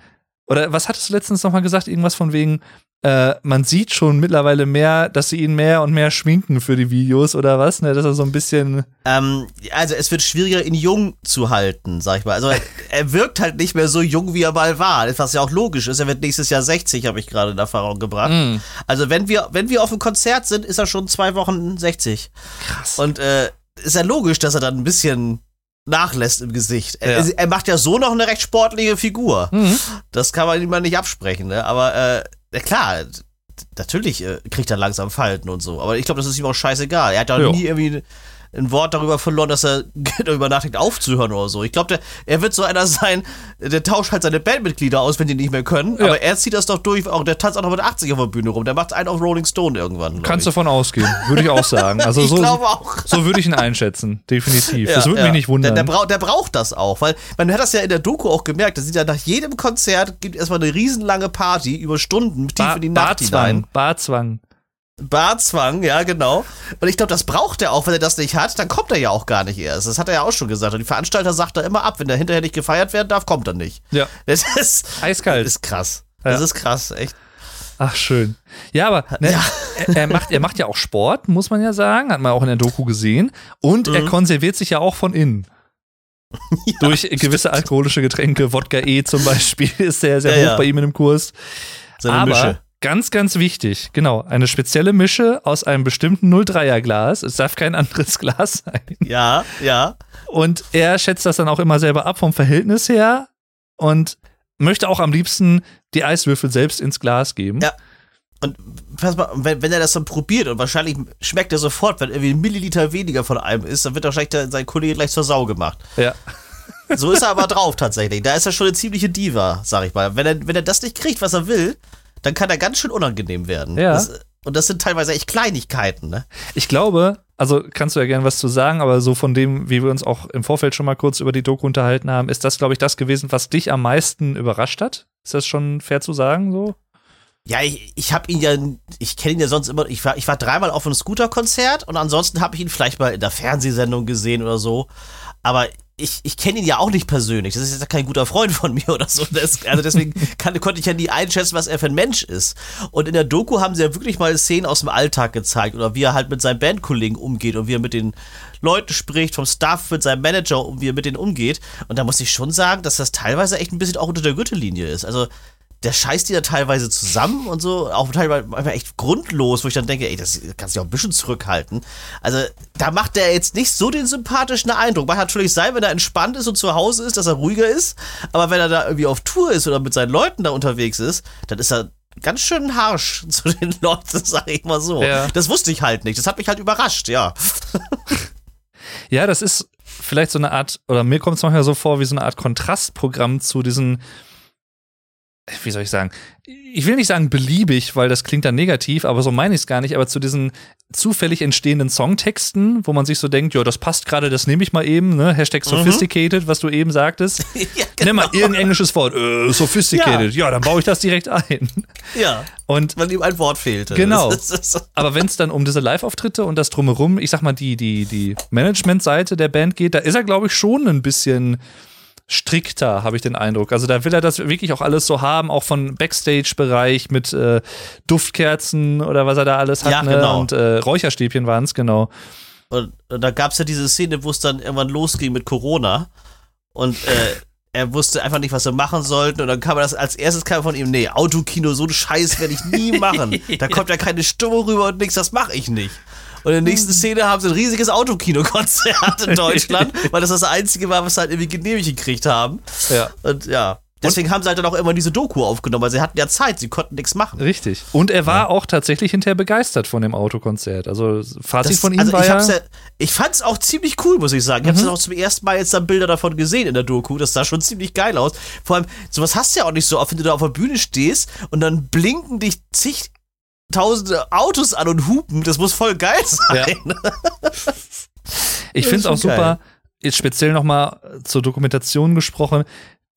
oder was hattest du letztens nochmal gesagt? Irgendwas von wegen, äh, man sieht schon mittlerweile mehr, dass sie ihn mehr und mehr schminken für die Videos oder was, ne? Dass er so ein bisschen. Ähm, also es wird schwieriger, ihn jung zu halten, sag ich mal. Also er, wirkt halt nicht mehr so jung, wie er mal war. Was ja auch logisch ist. Er wird nächstes Jahr 60, habe ich gerade in Erfahrung gebracht. Mm. Also wenn wir, wenn wir auf einem Konzert sind, ist er schon zwei Wochen 60. Krass. Und äh, ist ja logisch, dass er dann ein bisschen nachlässt im Gesicht. Er, Ja. er macht ja so noch eine recht sportliche Figur. Mhm. Das kann man ihm mal nicht absprechen, ne? Aber äh, klar, natürlich äh, kriegt er langsam Falten und so. Aber ich glaube, das ist ihm auch scheißegal. Er hat ja Ja. nie irgendwie ein Wort darüber verloren, dass er darüber nachdenkt, aufzuhören oder so. Ich glaube, er wird so einer sein, der tauscht halt seine Bandmitglieder aus, wenn die nicht mehr können. Ja. Aber er zieht das doch durch. Auch, der tanzt auch noch mit 80 auf der Bühne rum. Der macht einen auf Rolling Stone irgendwann. Kannst ich. davon ausgehen, würde ich auch sagen. Also ich so, glaube auch. so würde ich ihn einschätzen, definitiv. Ja, das würde ja. mich nicht wundern. Der, der, braucht, der braucht das auch, weil man hat das ja in der Doku auch gemerkt. Da sieht ja nach jedem Konzert gibt erstmal eine riesenlange Party über Stunden tief Ba- in die Nacht hinein. Barzwang, Barzwang. Ja, genau. Und ich glaube, das braucht er auch. Wenn er das nicht hat, dann kommt er ja auch gar nicht erst. Das hat er ja auch schon gesagt. Und die Veranstalter sagt da immer ab, wenn der hinterher nicht gefeiert werden darf, kommt er nicht. Ja, Das ist, eiskalt. ist krass. Ja. Das ist krass, echt. Ach, schön. Ja, aber ne, Ja. Er, er, macht, er macht ja auch Sport, muss man ja sagen. Hat man auch in der Doku gesehen. Und er Mhm. konserviert sich ja auch von innen. Durch gewisse alkoholische Getränke, Wodka E zum Beispiel, ist sehr, sehr Ja, hoch ja. bei ihm in dem Kurs. Seine aber Mische. Ganz, ganz wichtig, genau, eine spezielle Mische aus einem bestimmten 03er Glas. Es darf kein anderes Glas sein. Ja, ja. Und er schätzt das dann auch immer selber ab vom Verhältnis her und möchte auch am liebsten die Eiswürfel selbst ins Glas geben. Ja. Und pass mal, wenn, wenn er das dann probiert und wahrscheinlich schmeckt er sofort, wenn irgendwie ein Milliliter weniger von einem ist, dann wird wahrscheinlich der, sein Kollege gleich zur Sau gemacht. Ja. So ist er aber drauf tatsächlich. Da ist er schon eine ziemliche Diva, sag ich mal. Wenn er, wenn er das nicht kriegt, was er will, dann kann er ganz schön unangenehm werden. Ja. Das, und das sind teilweise echt Kleinigkeiten, ne? Ich glaube, also kannst du ja gerne was zu sagen, aber so von dem, wie wir uns auch im Vorfeld schon mal kurz über die Doku unterhalten haben, ist das, glaube ich, das gewesen, was dich am meisten überrascht hat? Ist das schon fair zu sagen so? Ja, ich, ich habe ihn ja, ich kenne ihn ja sonst immer, ich war, ich war dreimal auf einem Scooter-Konzert und ansonsten habe ich ihn vielleicht mal in der Fernsehsendung gesehen oder so. Aber ich, ich kenne ihn ja auch nicht persönlich. Das ist jetzt kein guter Freund von mir oder so. Das, also deswegen kann, konnte ich ja nie einschätzen, was er für ein Mensch ist. Und in der Doku haben sie ja wirklich mal Szenen aus dem Alltag gezeigt oder wie er halt mit seinen Bandkollegen umgeht und wie er mit den Leuten spricht, vom Staff, mit seinem Manager und wie er mit denen umgeht. Und da muss ich schon sagen, dass das teilweise echt ein bisschen auch unter der Gürtellinie ist. Also der scheißt die da teilweise zusammen und so, auch teilweise echt grundlos, wo ich dann denke, ey, das kannst du ja auch ein bisschen zurückhalten. Also, da macht der jetzt nicht so den sympathischen Eindruck. Mag natürlich sein, wenn er entspannt ist und zu Hause ist, dass er ruhiger ist, aber wenn er da irgendwie auf Tour ist oder mit seinen Leuten da unterwegs ist, dann ist er ganz schön harsch zu den Leuten, sag ich mal so. Ja. Das wusste ich halt nicht. Das hat mich halt überrascht, ja. Ja, das ist vielleicht so eine Art, oder mir kommt es manchmal so vor, wie so eine Art Kontrastprogramm zu diesen, wie soll ich sagen, ich will nicht sagen beliebig, weil das klingt dann negativ, aber so meine ich es gar nicht, aber zu diesen zufällig entstehenden Songtexten, wo man sich so denkt, ja, das passt gerade, das nehme ich mal eben, ne? Hashtag sophisticated, was du eben sagtest. ja, Nimm mal irgendein englisches Wort, äh, sophisticated, ja. dann baue ich das direkt ein. Ja. Und Weil ihm ein Wort fehlte. Genau. Aber wenn es dann um diese Live-Auftritte und das drumherum, ich sag mal, die, die, die Management-Seite der Band geht, da ist er, glaube ich, schon ein bisschen strikter, habe ich den Eindruck. Also da will er das wirklich auch alles so haben, auch von Backstage-Bereich mit äh, Duftkerzen oder was er da alles hat. Ja, ne? genau. Und äh, Räucherstäbchen waren es, genau. Und, und da gab es ja diese Szene, wo es dann irgendwann losging mit Corona. Und äh, er wusste einfach nicht, was er machen sollte. Und dann kam er das als erstes kam von ihm, nee, Autokino, so einen Scheiß werde ich nie machen. Da kommt ja keine Stimme rüber und nichts, das mache ich nicht. Und in der nächsten Szene haben sie ein riesiges Autokino-Konzert in Deutschland, weil das das einzige war, was sie halt irgendwie genehmigt gekriegt haben. Ja. Und ja, deswegen haben sie halt dann auch immer diese Doku aufgenommen, weil sie hatten ja Zeit, sie konnten nichts machen. Richtig. Und er war auch tatsächlich hinterher begeistert von dem Autokonzert. Also Fazit Das- von ihm also war ich, ja, hab's ja, ich fand's auch ziemlich cool, muss ich sagen. Ich Mhm. hab's auch zum ersten Mal jetzt dann Bilder davon gesehen in der Doku. Das sah schon ziemlich geil aus. Vor allem, sowas hast du ja auch nicht so oft, wenn du da auf der Bühne stehst und dann blinken dich zigtausende Autos an und hupen. Das muss voll geil sein. Ich Das finde es auch super, geil. jetzt speziell nochmal zur Dokumentation gesprochen.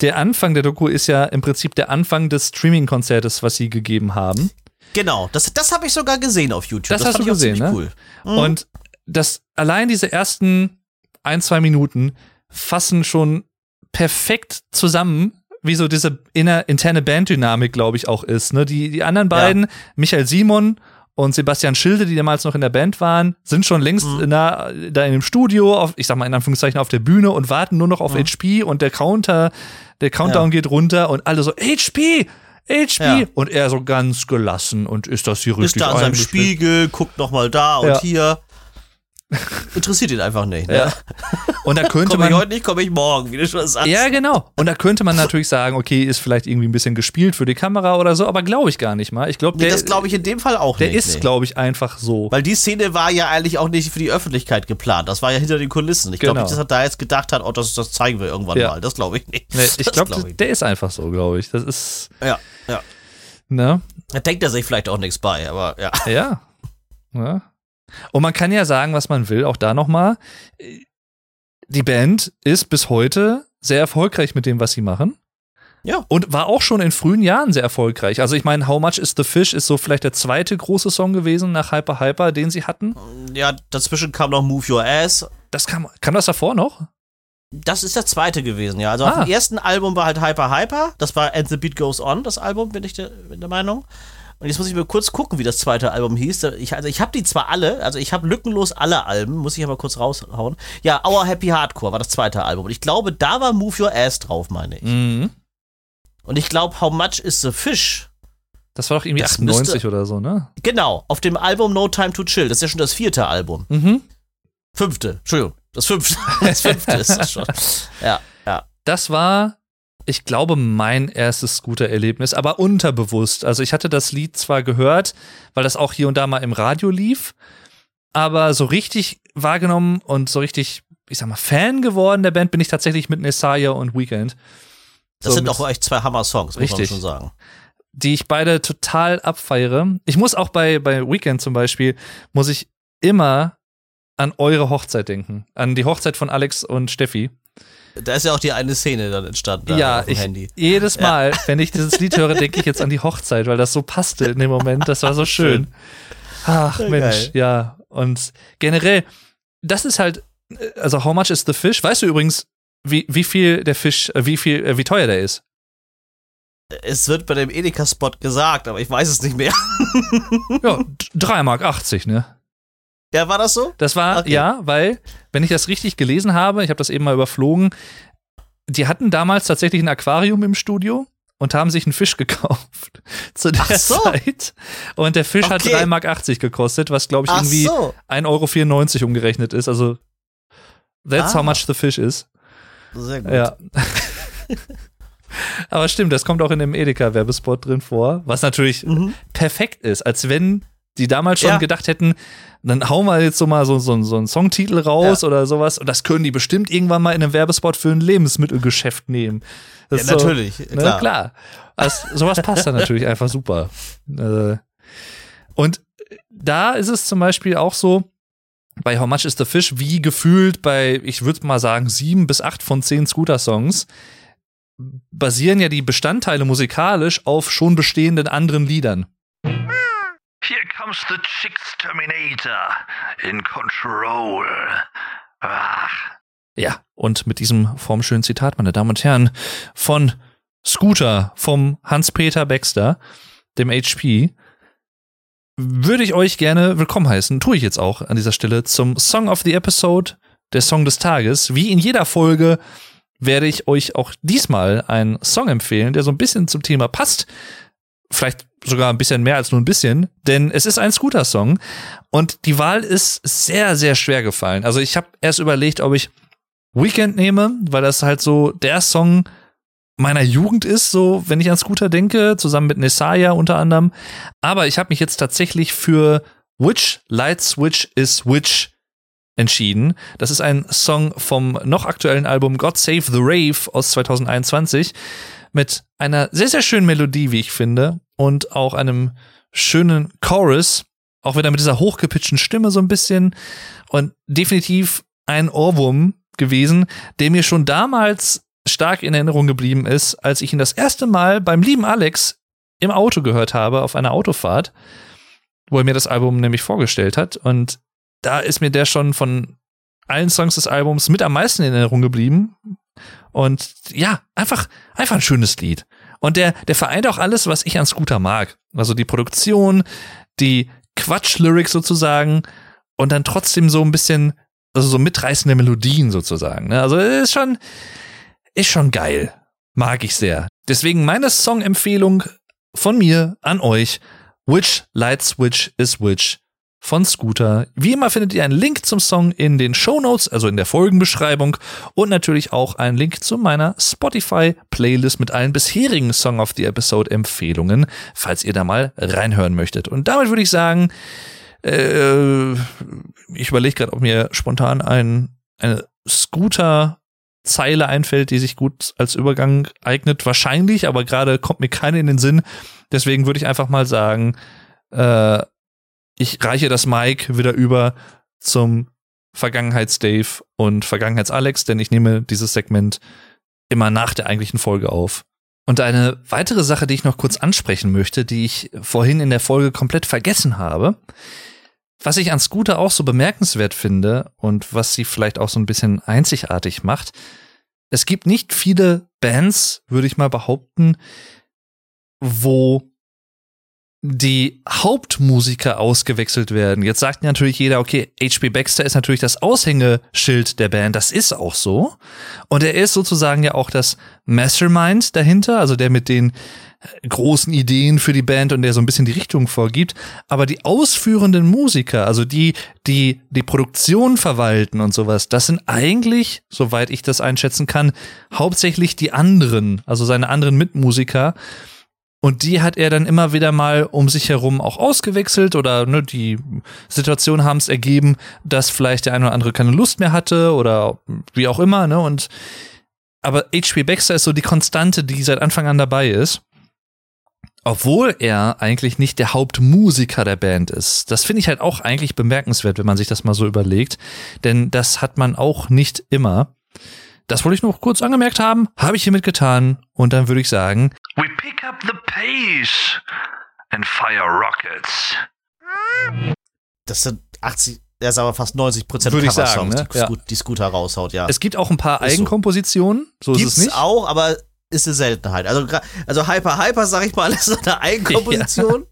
Der Anfang der Doku ist ja im Prinzip der Anfang des Streaming-Konzertes, was sie gegeben haben. Genau, das, das habe ich sogar gesehen auf YouTube. Das hast fand du ich gesehen, ne? cool. Mhm. Und das allein diese ersten ein, zwei Minuten fassen schon perfekt zusammen, wie so diese inner, interne Banddynamik, glaube ich, auch ist. Ne? Die, die anderen beiden, Michael Simon und Sebastian Schilde, die damals noch in der Band waren, sind schon längst Mhm. na, da in dem Studio, auf, ich sag mal in Anführungszeichen auf der Bühne und warten nur noch auf Mhm. HP und der Counter, der Countdown geht runter und alle so, HP! HP! Ja. Und er so ganz gelassen und ist das hier richtig Ist da an seinem? Spiegel, guckt noch mal da und Ja. hier. Interessiert ihn einfach nicht. Ne? Ja. Und da könnte Komme ich man heute nicht, komme ich morgen, wie du schon sagst. Ja, genau. Und da könnte man natürlich sagen, okay, ist vielleicht irgendwie ein bisschen gespielt für die Kamera oder so, aber glaube ich gar nicht mal. Ich glaube, Nee, der, das glaube ich in dem Fall auch der nicht. ist, nee. glaube ich, einfach so. Weil die Szene war ja eigentlich auch nicht für die Öffentlichkeit geplant. Das war ja hinter den Kulissen. Ich glaube Genau. nicht, dass er da jetzt gedacht hat, oh, das, das zeigen wir irgendwann Ja. mal. Das glaube ich nicht. Nee, ich glaube, glaub ich der ist einfach so, glaube ich. Das ist, Ja, ja. ne? Da denkt er sich vielleicht auch nichts bei, aber ja. Ja. ja. Und man kann ja sagen, was man will, auch da nochmal. Die Band ist bis heute sehr erfolgreich mit dem, was sie machen. Ja. Und war auch schon in frühen Jahren sehr erfolgreich. Also ich meine, How Much is the Fish ist so vielleicht der zweite große Song gewesen nach Hyper Hyper, den sie hatten. Ja, dazwischen kam noch Move Your Ass. Das kam, kam das davor noch? Das ist der zweite gewesen, ja. Also auf Ah. dem ersten Album war halt Hyper Hyper. Das war And the Beat Goes On, das Album, bin ich der, bin der Meinung. Und jetzt muss ich mir kurz gucken, wie das zweite Album hieß. Ich, also ich habe die zwar alle, also ich habe lückenlos alle Alben, muss ich aber kurz raushauen. Ja, Our Happy Hardcore war das zweite Album. Und ich glaube, da war Move Your Ass drauf, meine ich. Mhm. Und ich glaube, How Much is the Fish? Das war doch irgendwie Das 98 müsste- oder so, ne? Genau, auf dem Album No Time to Chill. Das ist ja schon das vierte Album. Mhm. Fünfte, Entschuldigung, das fünfte. Das fünfte ist das schon. Ja, ja. Das war, ich glaube, mein erstes Scooter-Erlebnis, aber unterbewusst. Also ich hatte das Lied zwar gehört, weil das auch hier und da mal im Radio lief, aber so richtig wahrgenommen und so richtig, ich sag mal, Fan geworden der Band bin ich tatsächlich mit Messiah und Weekend. Das So sind auch echt zwei Hammer-Songs, muss Richtig. man schon sagen. die ich beide total abfeiere. Ich muss auch bei, bei Weekend zum Beispiel, muss ich immer an eure Hochzeit denken. An die Hochzeit von Alex und Steffi. Da ist ja auch die eine Szene dann entstanden ja, ich, Handy. jedes Mal, wenn ich dieses Lied höre, denke ich jetzt an die Hochzeit, weil das so passte in dem Moment. Das war so schön. Ach, Ja, Mensch, geil. ja. Und generell, das ist halt, also how much is the fish? Weißt du übrigens, wie, wie viel der Fisch, äh, wie viel, äh, wie teuer der ist? Es wird bei dem Edeka-Spot gesagt, aber ich weiß es nicht mehr. Ja, 3,80 Mark, ne? Ja, war das so? Das war, Okay. ja, weil, wenn ich das richtig gelesen habe, ich habe das eben mal überflogen, die hatten damals tatsächlich ein Aquarium im Studio und haben sich einen Fisch gekauft zu der so. Zeit. Und der Fisch hat Okay. 3,80 Mark gekostet, was glaube ich Ach irgendwie so. 1,94 Euro umgerechnet ist. Also that's Ah. how much the fish is. Sehr gut. Ja. Aber stimmt, das kommt auch in dem Edeka-Werbespot drin vor, was natürlich Mhm. perfekt ist, als wenn die damals schon Ja. gedacht hätten, dann hauen wir jetzt so mal so, so, so einen Songtitel raus oder sowas und das können die bestimmt irgendwann mal in einem Werbespot für ein Lebensmittelgeschäft nehmen. Das Ja, ist so- natürlich. Ne, Klar. klar. Also, sowas passt dann natürlich einfach super. Äh, Und da ist es zum Beispiel auch so, bei How Much is the Fish, wie gefühlt bei, ich würde mal sagen, sieben bis acht von zehn Scooter-Songs, basieren ja die Bestandteile musikalisch auf schon bestehenden anderen Liedern. Comes the Chicks Terminator in control. Ach. Ja, und mit diesem formschönen Zitat, meine Damen und Herren, von Scooter, vom Hans-Peter Baxter, dem HP, würde ich euch gerne willkommen heißen, tue ich jetzt auch an dieser Stelle, zum Song of the Episode, der Song des Tages. Wie in jeder Folge werde ich euch auch diesmal einen Song empfehlen, der so ein bisschen zum Thema passt. Vielleicht sogar ein bisschen mehr als nur ein bisschen, denn es ist ein Scooter-Song und die Wahl ist sehr, sehr schwer gefallen. Also ich habe erst überlegt, ob ich Weekend nehme, weil das halt so der Song meiner Jugend ist, so wenn ich an Scooter denke, zusammen mit Nesaya unter anderem. Aber ich habe mich jetzt tatsächlich für Which Light Switch is Which entschieden. Das ist ein Song vom noch aktuellen Album God Save the Rave aus 2021 mit einer sehr, sehr schönen Melodie, wie ich finde, und auch einem schönen Chorus, auch wieder mit dieser hochgepitchten Stimme so ein bisschen und definitiv ein Ohrwurm gewesen, der mir schon damals stark in Erinnerung geblieben ist, als ich ihn das erste Mal beim lieben Alex im Auto gehört habe, auf einer Autofahrt, wo er mir das Album nämlich vorgestellt hat. Und da ist mir der schon von allen Songs des Albums mit am meisten in Erinnerung geblieben. Und ja, einfach, einfach ein schönes Lied. Und der, der vereint auch alles, was ich an Scooter mag. Also die Produktion, die Quatsch-Lyrics sozusagen und dann trotzdem so ein bisschen, also so mitreißende Melodien sozusagen. Ne? Also ist schon, ist schon geil. Mag ich sehr. Deswegen meine Song-Empfehlung von mir an euch. Which Light Switch is Which von Scooter. Wie immer findet ihr einen Link zum Song in den Show Notes, also in der Folgenbeschreibung und natürlich auch einen Link zu meiner Spotify-Playlist mit allen bisherigen Song of the Episode Empfehlungen, falls ihr da mal reinhören möchtet. Und damit würde ich sagen, äh, ich überlege gerade, ob mir spontan ein, eine Scooter-Zeile einfällt, die sich gut als Übergang eignet. Wahrscheinlich, aber gerade kommt mir keine in den Sinn. Deswegen würde ich einfach mal sagen, äh, ich reiche das Mic wieder über zum Vergangenheits-Dave und Vergangenheits-Alex, denn ich nehme dieses Segment immer nach der eigentlichen Folge auf. Und eine weitere Sache, die ich noch kurz ansprechen möchte, die ich vorhin in der Folge komplett vergessen habe, was ich an Scooter auch so bemerkenswert finde und was sie vielleicht auch so ein bisschen einzigartig macht, es gibt nicht viele Bands, würde ich mal behaupten, wo die Hauptmusiker ausgewechselt werden. Jetzt sagt natürlich jeder, okay, H.P. Baxter ist natürlich das Aushängeschild der Band. Das ist auch so. Und er ist sozusagen ja auch das Mastermind dahinter, also der mit den großen Ideen für die Band und der so ein bisschen die Richtung vorgibt. Aber die ausführenden Musiker, also die, die die Produktion verwalten und sowas, das sind eigentlich, soweit ich das einschätzen kann, hauptsächlich die anderen, also seine anderen Mitmusiker. Und die hat er dann immer wieder mal um sich herum auch ausgewechselt oder ne, die Situationen haben es ergeben, dass vielleicht der eine oder andere keine Lust mehr hatte oder wie auch immer, ne? Und aber H.P. Baxter ist so die Konstante, die seit Anfang an dabei ist. Obwohl er eigentlich nicht der Hauptmusiker der Band ist. Das finde ich halt auch eigentlich bemerkenswert, wenn man sich das mal so überlegt. Denn das hat man auch nicht immer. Das wollte ich noch kurz angemerkt haben, habe ich hiermit getan. Und dann würde ich sagen, We pick up the pace and fire rockets. Das sind 80, er ist aber fast 90 Prozent Würde ich sagen, ne? die, Ja. Die Scooter raushaut, ja. es gibt auch ein paar Ist so. Eigenkompositionen, so, ist Gibt's es nicht. auch, aber ist eine Seltenheit. Also, also Hyper Hyper, sag ich mal, ist so eine Eigenkomposition.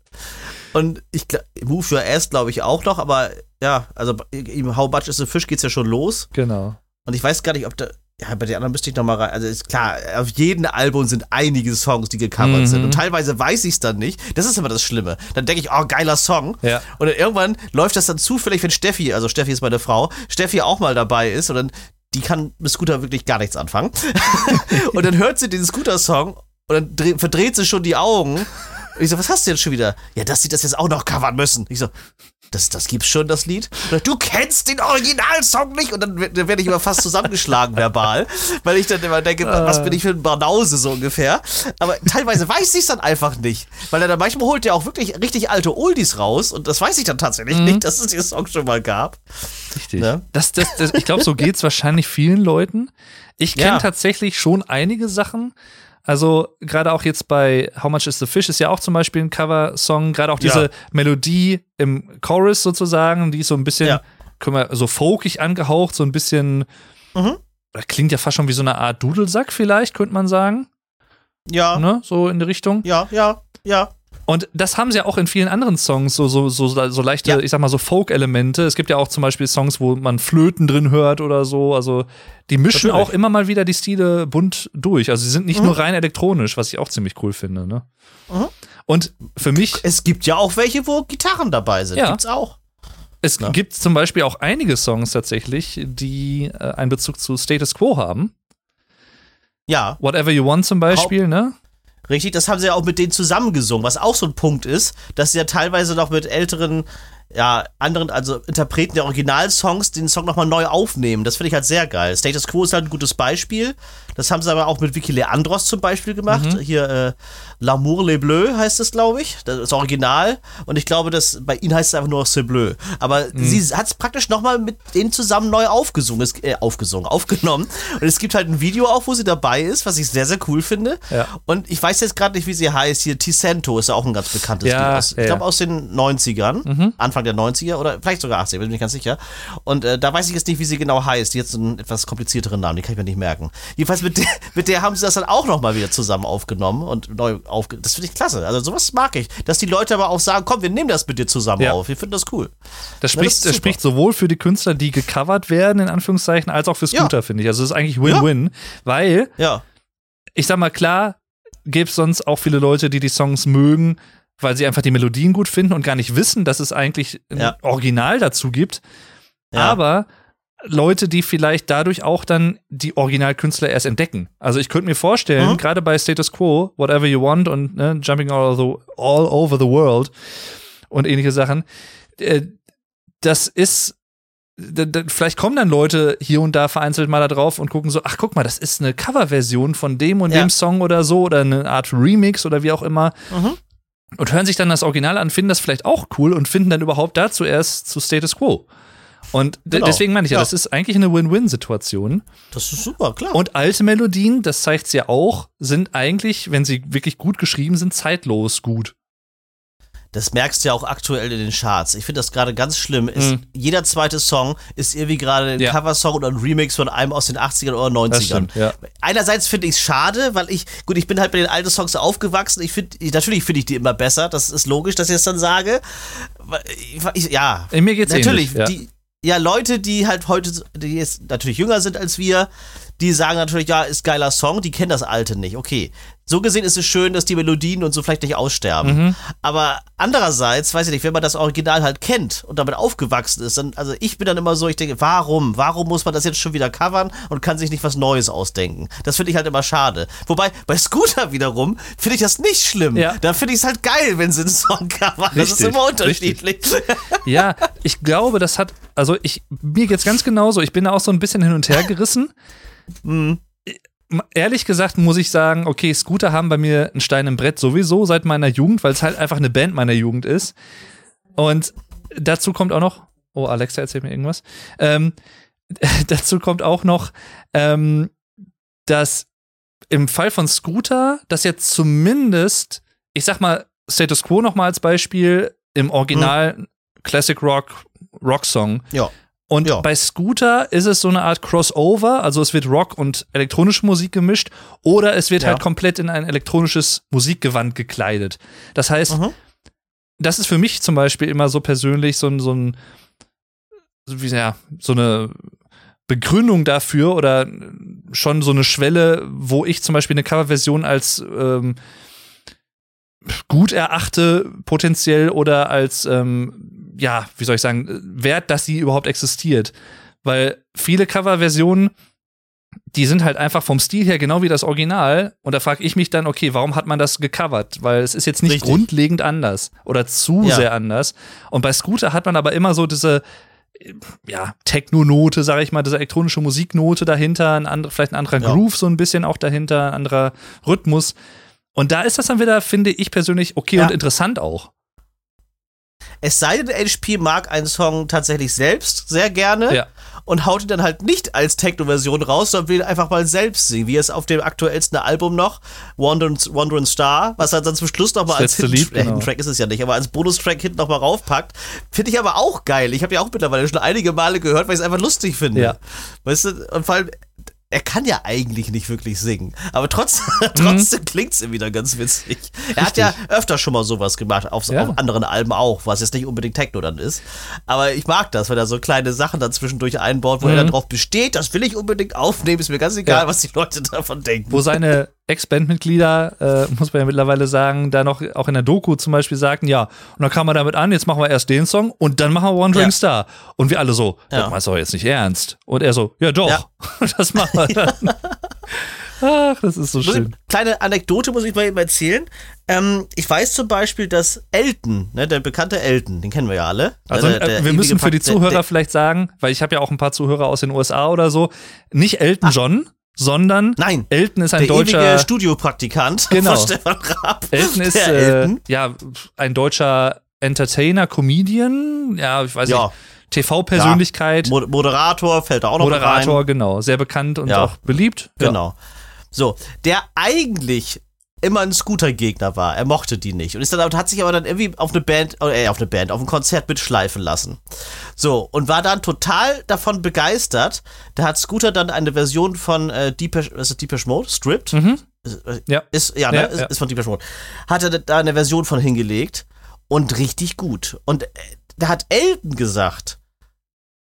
Und ich Move Your Ass glaube ich auch noch, aber ja, also im How Much is a Fish geht's ja schon los. Genau. Und ich weiß gar nicht, ob da, ja, bei den anderen müsste ich noch mal rein. Also ist klar, auf jedem Album sind einige Songs, die gecovert Mhm. sind. Und teilweise weiß ich es dann nicht. Das ist immer das Schlimme. Dann denke ich, oh, geiler Song. Ja. Und dann irgendwann läuft das dann zufällig, wenn Steffi, also Steffi ist meine Frau, Steffi auch mal dabei ist und dann, die kann mit Scooter wirklich gar nichts anfangen. und dann hört sie den Scooter-Song und dann dreh, verdreht sie schon die Augen. Und ich so, was hast du jetzt schon wieder? Ja, dass sie das jetzt auch noch covern müssen. Ich so, das, das gibt's schon, das Lied? Du kennst den Originalsong nicht? Und dann, dann werde ich immer fast zusammengeschlagen verbal, weil ich dann immer denke, was bin ich für ein Banause so ungefähr. Aber teilweise weiß ich es dann einfach nicht. Weil er dann manchmal holt er auch wirklich richtig alte Oldies raus und das weiß ich dann tatsächlich nicht, dass es den Song schon mal gab. Richtig. Ne? Das, das, das, ich glaube, so geht's wahrscheinlich vielen Leuten. Ich kenne Ja. tatsächlich schon einige Sachen. Also gerade auch jetzt bei How Much is the Fish ist ja auch zum Beispiel ein Cover-Song. Gerade auch diese Ja. Melodie im Chorus sozusagen, die ist so ein bisschen, Ja. können wir, so folkig angehaucht, so ein bisschen, Mhm. klingt ja fast schon wie so eine Art Dudelsack vielleicht, könnte man sagen. Ja, Ne? So in die Richtung. ja, ja, ja. Und das haben sie ja auch in vielen anderen Songs, so, so, so, so leichte, Ja. ich sag mal, so Folk-Elemente. Es gibt ja auch zum Beispiel Songs, wo man Flöten drin hört oder so. Also die mischen auch immer mal wieder die Stile bunt durch. Also sie sind nicht nur rein elektronisch, was ich auch ziemlich cool finde. Ne? Mhm. Und für mich, Es gibt ja auch welche, wo Gitarren dabei sind. Ja. Gibt's auch. es Na? gibt zum Beispiel auch einige Songs tatsächlich, die äh, einen Bezug zu Status Quo haben. Ja, Whatever You Want zum Beispiel, ne? Richtig. Das haben sie ja auch mit denen zusammengesungen, was auch so ein Punkt ist, dass sie ja teilweise noch mit älteren, ja, anderen, also Interpreten der Originalsongs den Song nochmal neu aufnehmen. Das finde ich halt sehr geil. Status Quo ist halt ein gutes Beispiel. Das haben sie aber auch mit Vicky Leandros zum Beispiel gemacht. Mhm. Hier, äh, L'amour les bleus heißt es, glaube ich. Das ist Original. Und ich glaube, dass bei ihnen heißt es einfach nur C'est bleu. Aber Mhm. sie hat es praktisch nochmal mit denen zusammen neu aufgesungen, es, äh, aufgesungen, aufgenommen. Und es gibt halt ein Video auch, wo sie dabei ist, was ich sehr, sehr cool finde. Ja. Und ich weiß jetzt gerade nicht, wie sie heißt. Hier, Ticento ist ja auch ein ganz bekanntes Ja, Lied. Aus, ja, ich glaube aus den 90ern. Anfang der 90er oder vielleicht sogar 80er, bin ich nicht ganz sicher. Und äh, da weiß ich jetzt nicht, wie sie genau heißt. Die hat so einen etwas komplizierteren Namen, den kann ich mir nicht merken. Jedenfalls mit der, mit der haben sie das dann auch nochmal wieder zusammen aufgenommen und neu aufge... Das finde ich klasse. Also sowas mag ich. Dass die Leute aber auch sagen, komm, wir nehmen das mit dir zusammen Ja. auf. Wir finden das cool. Das Ja, spricht, das das spricht sowohl für die Künstler, die gecovert werden, in Anführungszeichen, als auch für Ja. Scooter, finde ich. Also es ist eigentlich Win-Win, weil Ja. ich sag mal, klar, gäbe es sonst auch viele Leute, die die Songs mögen, weil sie einfach die Melodien gut finden und gar nicht wissen, dass es eigentlich ein Ja. Original dazu gibt. Ja. Aber Leute, die vielleicht dadurch auch dann die Originalkünstler erst entdecken. Also ich könnte mir vorstellen, Mhm. gerade bei Status Quo, Whatever You Want und ne, Jumping all, over the, all Over the World und ähnliche Sachen, äh, das ist vielleicht kommen dann Leute hier und da vereinzelt mal da drauf und gucken so, ach guck mal, das ist eine Coverversion von dem und Ja. dem Song oder so oder eine Art Remix oder wie auch immer Mhm. Und hören sich dann das Original an, finden das vielleicht auch cool und finden dann überhaupt dazu erst zu Status Quo. Und Genau. deswegen meine ich ja, Ja. das ist eigentlich eine Win-Win-Situation. Das ist super, klar. Und alte Melodien, das zeigt es ja auch, sind eigentlich, wenn sie wirklich gut geschrieben sind, zeitlos gut. Das merkst du ja auch aktuell in den Charts. Ich finde das gerade ganz schlimm. Ist, Mhm. Jeder zweite Song ist irgendwie gerade ein Ja. Coversong oder ein Remix von einem aus den 80ern oder 90ern. ja. Einerseits finde ich es schade, weil ich, gut, ich bin halt mit den alten Songs aufgewachsen. Ich finde, natürlich finde ich die immer besser. Das ist logisch, dass ich das dann sage. Ich, ja, In mir geht's natürlich. ähnlich, ja. Die, ja, Leute, die halt heute, die jetzt natürlich jünger sind als wir, die sagen natürlich, ja, ist geiler Song, die kennen das alte nicht. Okay. So gesehen ist es schön, dass die Melodien und so vielleicht nicht aussterben. Mhm. Aber andererseits, weiß ich nicht, wenn man das Original halt kennt und damit aufgewachsen ist, dann, also ich bin dann immer so, ich denke, warum? Warum muss man das jetzt schon wieder covern und kann sich nicht was Neues ausdenken? Das finde ich halt immer schade. Wobei, bei Scooter wiederum finde ich das nicht schlimm. Ja. Da finde ich es halt geil, wenn sie einen Song covern. Das ist immer unterschiedlich. Ja, ich glaube, das hat, also ich, mir geht's ganz genauso. Ich bin da auch so ein bisschen hin und her gerissen. Mhm. Ehrlich gesagt muss ich sagen, okay, Scooter haben bei mir einen Stein im Brett sowieso seit meiner Jugend, weil es halt einfach eine Band meiner Jugend ist. Und dazu kommt auch noch, oh, Alexa erzählt mir irgendwas. Ähm, dazu kommt auch noch, ähm, dass im Fall von Scooter, dass jetzt zumindest, ich sag mal, Status Quo noch mal als Beispiel, im Original Classic Rock Rock-Song. Ja. Und Ja. bei Scooter ist es so eine Art Crossover, also es wird Rock und elektronische Musik gemischt oder es wird Ja. halt komplett in ein elektronisches Musikgewand gekleidet. Das heißt, Mhm. das ist für mich zum Beispiel immer so persönlich so ein, so ein, wie, ja, so eine Begründung dafür oder schon so eine Schwelle, wo ich zum Beispiel eine Coverversion als ähm, gut erachte, potenziell oder als, ähm, ja, wie soll ich sagen, wert, dass sie überhaupt existiert. Weil viele Coverversionen, die sind halt einfach vom Stil her genau wie das Original. Und da frage ich mich dann, okay, warum hat man das gecovert? Weil es ist jetzt nicht Richtig. grundlegend anders oder zu Ja. sehr anders. Und bei Scooter hat man aber immer so diese, ja, Techno-Note, sage ich mal, diese elektronische Musiknote dahinter, ein andere, vielleicht ein anderer Ja. Groove so ein bisschen auch dahinter, ein anderer Rhythmus. Und da ist das dann wieder, finde ich persönlich, okay Ja. und interessant auch. Es sei denn, HP mag einen Song tatsächlich selbst sehr gerne Ja. und haut ihn dann halt nicht als Techno-Version raus, sondern will ihn einfach mal selbst singen, wie es auf dem aktuellsten Album noch, Wandering, Star, was er dann zum Schluss nochmal als Hidden, Lied, äh, genau. Track ist es ja nicht, aber als Bonustrack hinten nochmal raufpackt. Finde ich aber auch geil. Ich habe ja auch mittlerweile schon einige Male gehört, weil ich es einfach lustig finde. Ja. Weißt du, und vor allem, er kann ja eigentlich nicht wirklich singen, aber trotzdem, Mhm. trotzdem klingt es wieder ganz witzig. Er hat ja öfter schon mal sowas gemacht, auf, Ja. auf anderen Alben auch, was jetzt nicht unbedingt Techno dann ist. Aber ich mag das, wenn er so kleine Sachen dann zwischendurch einbaut, wo er dann drauf besteht, das will ich unbedingt aufnehmen, ist mir ganz egal, Mhm. Ja. was die Leute davon denken. Wo seine Ex-Bandmitglieder, äh, muss man ja mittlerweile sagen, da noch auch in der Doku zum Beispiel sagten, ja, und dann kam er damit an, jetzt machen wir erst den Song und dann machen wir Wandering Ja. Star. Und wir alle so, Ja. das meinst du doch jetzt nicht ernst. Und er so, ja doch, Ja. das machen wir dann. Ach, das ist so schön. Kleine Anekdote muss ich mal eben erzählen. Ähm, ich weiß zum Beispiel, dass Elton, ne, der bekannte Elton, den kennen wir ja alle. Also Der- der äh, wir ewige müssen für die der- Zuhörer der- vielleicht sagen, weil ich habe ja auch ein paar Zuhörer aus den USA oder so, nicht Elton John, sondern Nein, Elton ist ein der ewige deutscher Studiopraktikant Genau. von Stefan Raab. Elton ist äh, Elton. ja ein deutscher Entertainer, Comedian, ja, ich weiß Ja. nicht, TV-Persönlichkeit, Mo- Moderator fällt auch noch Moderator, rein. genau, sehr bekannt und Ja. auch beliebt. Ja. Genau. So, der eigentlich immer ein Scooter-Gegner war. Er mochte die nicht. Und ist dann, hat sich aber dann irgendwie auf eine Band, äh, auf eine Band, auf ein Konzert mitschleifen lassen. So, und war dann total davon begeistert. Da hat Scooter dann eine Version von äh, Deepesh, was ist Deepesh Mode? Stripped? Ist, äh, Ja. Ist, ja, ne? Ja, ist, ja. ist von Deepesh Mode. Hat er da eine Version von hingelegt und richtig gut. Und äh, da hat Elton gesagt,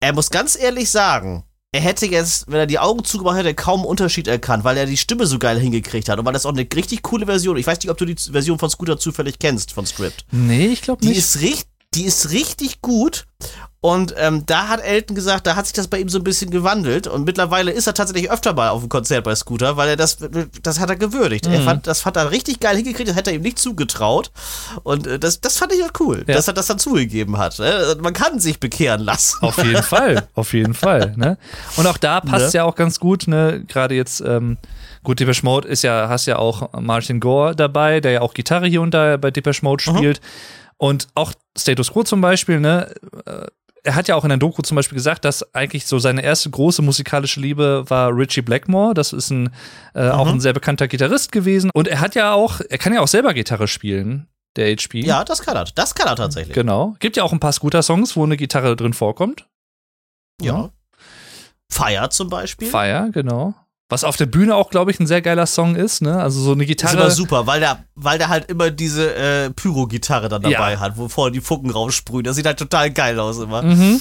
er muss ganz ehrlich sagen, er hätte jetzt, wenn er die Augen zugemacht hätte, kaum einen Unterschied erkannt, weil er die Stimme so geil hingekriegt hat und weil das auch eine richtig coole Version. Ich weiß nicht, ob du die Version von Scooter zufällig kennst, von Stripped. Nee, ich glaube Die nicht. ist, richt, die ist richtig gut. Und ähm, da hat Elton gesagt, da hat sich das bei ihm so ein bisschen gewandelt. Und mittlerweile ist er tatsächlich öfter mal auf dem Konzert bei Scooter, weil er das, das hat er gewürdigt. Mhm. Er fand, das hat er richtig geil hingekriegt, das hätte er ihm nicht zugetraut. Und äh, das, das fand ich halt cool, Ja. dass er das dann zugegeben hat. Ne? Man kann sich bekehren lassen. Auf jeden Fall, auf jeden Fall. Ne? Und auch da passt Ne? ja auch ganz gut, ne? Gerade jetzt, ähm, gut, Depeche Mode ist ja, hast ja auch Martin Gore dabei, der ja auch Gitarre hier und da bei Depeche Mode Mhm. Und auch Status Quo zum Beispiel, ne? äh, Er hat ja auch in der Doku zum Beispiel gesagt, dass eigentlich so seine erste große musikalische Liebe war Richie Blackmore. Das ist ein, äh, auch Mhm. ein sehr bekannter Gitarrist gewesen. Und er hat ja auch, er kann ja auch selber Gitarre spielen, der HP. Ja, das kann er. Das kann er tatsächlich. Genau. Gibt ja auch ein paar Scooter-Songs, wo eine Gitarre drin vorkommt. Ja. Fire zum Beispiel. Fire, genau. Was auf der Bühne auch, glaube ich, ein sehr geiler Song ist, ne? Also so eine Das ist Gitarre. immer super, weil der, weil der halt immer diese äh, Pyro-Gitarre dann dabei Ja. hat, wo vorne die Funken raussprühen. Das sieht halt total geil aus immer. Mhm.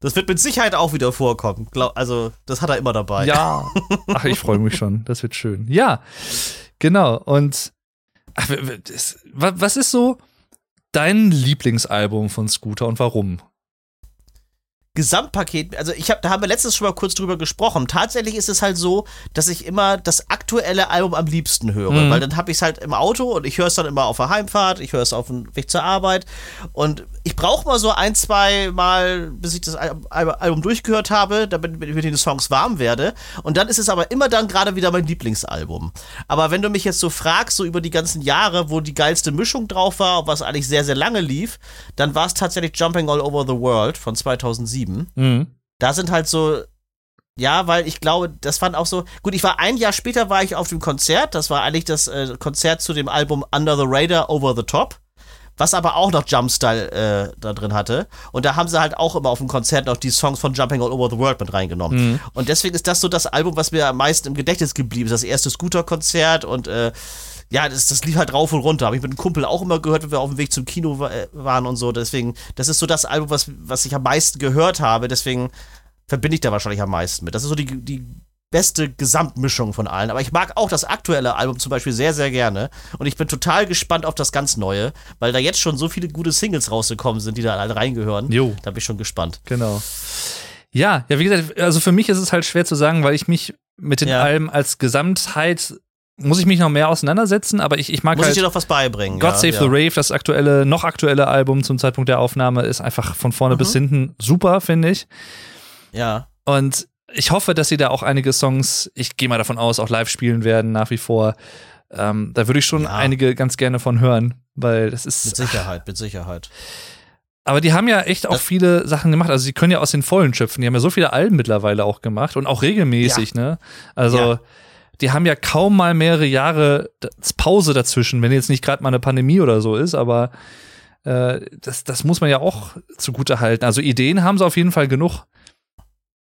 Das wird mit Sicherheit auch wieder vorkommen. Also, das hat er immer dabei. Ja. Ach, ich freue mich schon. Das wird schön. Ja, genau. Und ach, was ist so dein Lieblingsalbum von Scooter und warum? Gesamtpaket, also ich habe, da haben wir letztens schon mal kurz drüber gesprochen. Tatsächlich ist es halt so, dass ich immer das aktuelle Album am liebsten höre, Mhm. weil dann habe ich es halt im Auto und ich höre es dann immer auf der Heimfahrt, ich höre es auf dem Weg zur Arbeit und ich brauche mal so ein, zwei Mal, bis ich das Al- Al- Album durchgehört habe, damit ich mit den Songs warm werde und dann ist es aber immer dann gerade wieder mein Lieblingsalbum. Aber wenn du mich jetzt so fragst, so über die ganzen Jahre, wo die geilste Mischung drauf war, was eigentlich sehr, sehr lange lief, dann war es tatsächlich Jumping All Over the World von 2007 Mhm. da sind halt so, ja, weil ich glaube, das fand auch so, gut, ich war ein Jahr später war ich auf dem Konzert, das war eigentlich das äh, Konzert zu dem Album Under the Radar, Over the Top, was aber auch noch Jumpstyle äh, da drin hatte. Und da haben sie halt auch immer auf dem Konzert noch die Songs von Jumping All Over the World mit reingenommen. Mhm. Und deswegen ist das so das Album, was mir am meisten im Gedächtnis geblieben ist. Das erste Scooter-Konzert und äh, ja, das, das lief halt rauf und runter. Habe ich mit einem Kumpel auch immer gehört, wenn wir auf dem Weg zum Kino wa- äh, waren und so. Deswegen, das ist so das Album, was, was ich am meisten gehört habe. Deswegen verbinde ich da wahrscheinlich am meisten mit. Das ist so die, die beste Gesamtmischung von allen. Aber ich mag auch das aktuelle Album zum Beispiel sehr, sehr gerne. Und ich bin total gespannt auf das ganz Neue, weil da jetzt schon so viele gute Singles rausgekommen sind, die da alle reingehören. Jo. Da bin ich schon gespannt. Genau. Ja, ja, wie gesagt, also für mich ist es halt schwer zu sagen, weil ich mich mit den Ja. Alben als Gesamtheit muss ich mich noch mehr auseinandersetzen, aber ich, ich mag Muss halt ich dir noch was beibringen? God ja, Save ja. the Rave, das aktuelle, noch aktuelle Album zum Zeitpunkt der Aufnahme, ist einfach von vorne Mhm. bis hinten super, finde ich. Ja. Und ich hoffe, dass sie da auch einige Songs, ich gehe mal davon aus, auch live spielen werden nach wie vor. Ähm, da würde ich schon Ja. einige ganz gerne von hören, weil das Mit ist. Sicherheit, mit Sicherheit. Aber die haben ja echt auch Das- viele Sachen gemacht. Also sie können ja aus den Vollen schöpfen. Die haben ja so viele Alben mittlerweile auch gemacht und auch regelmäßig, ne? Also Ja. Die haben ja kaum mal mehrere Jahre Pause dazwischen, wenn jetzt nicht gerade mal eine Pandemie oder so ist, aber äh, das, das muss man ja auch zugute halten. Also Ideen haben sie auf jeden Fall genug.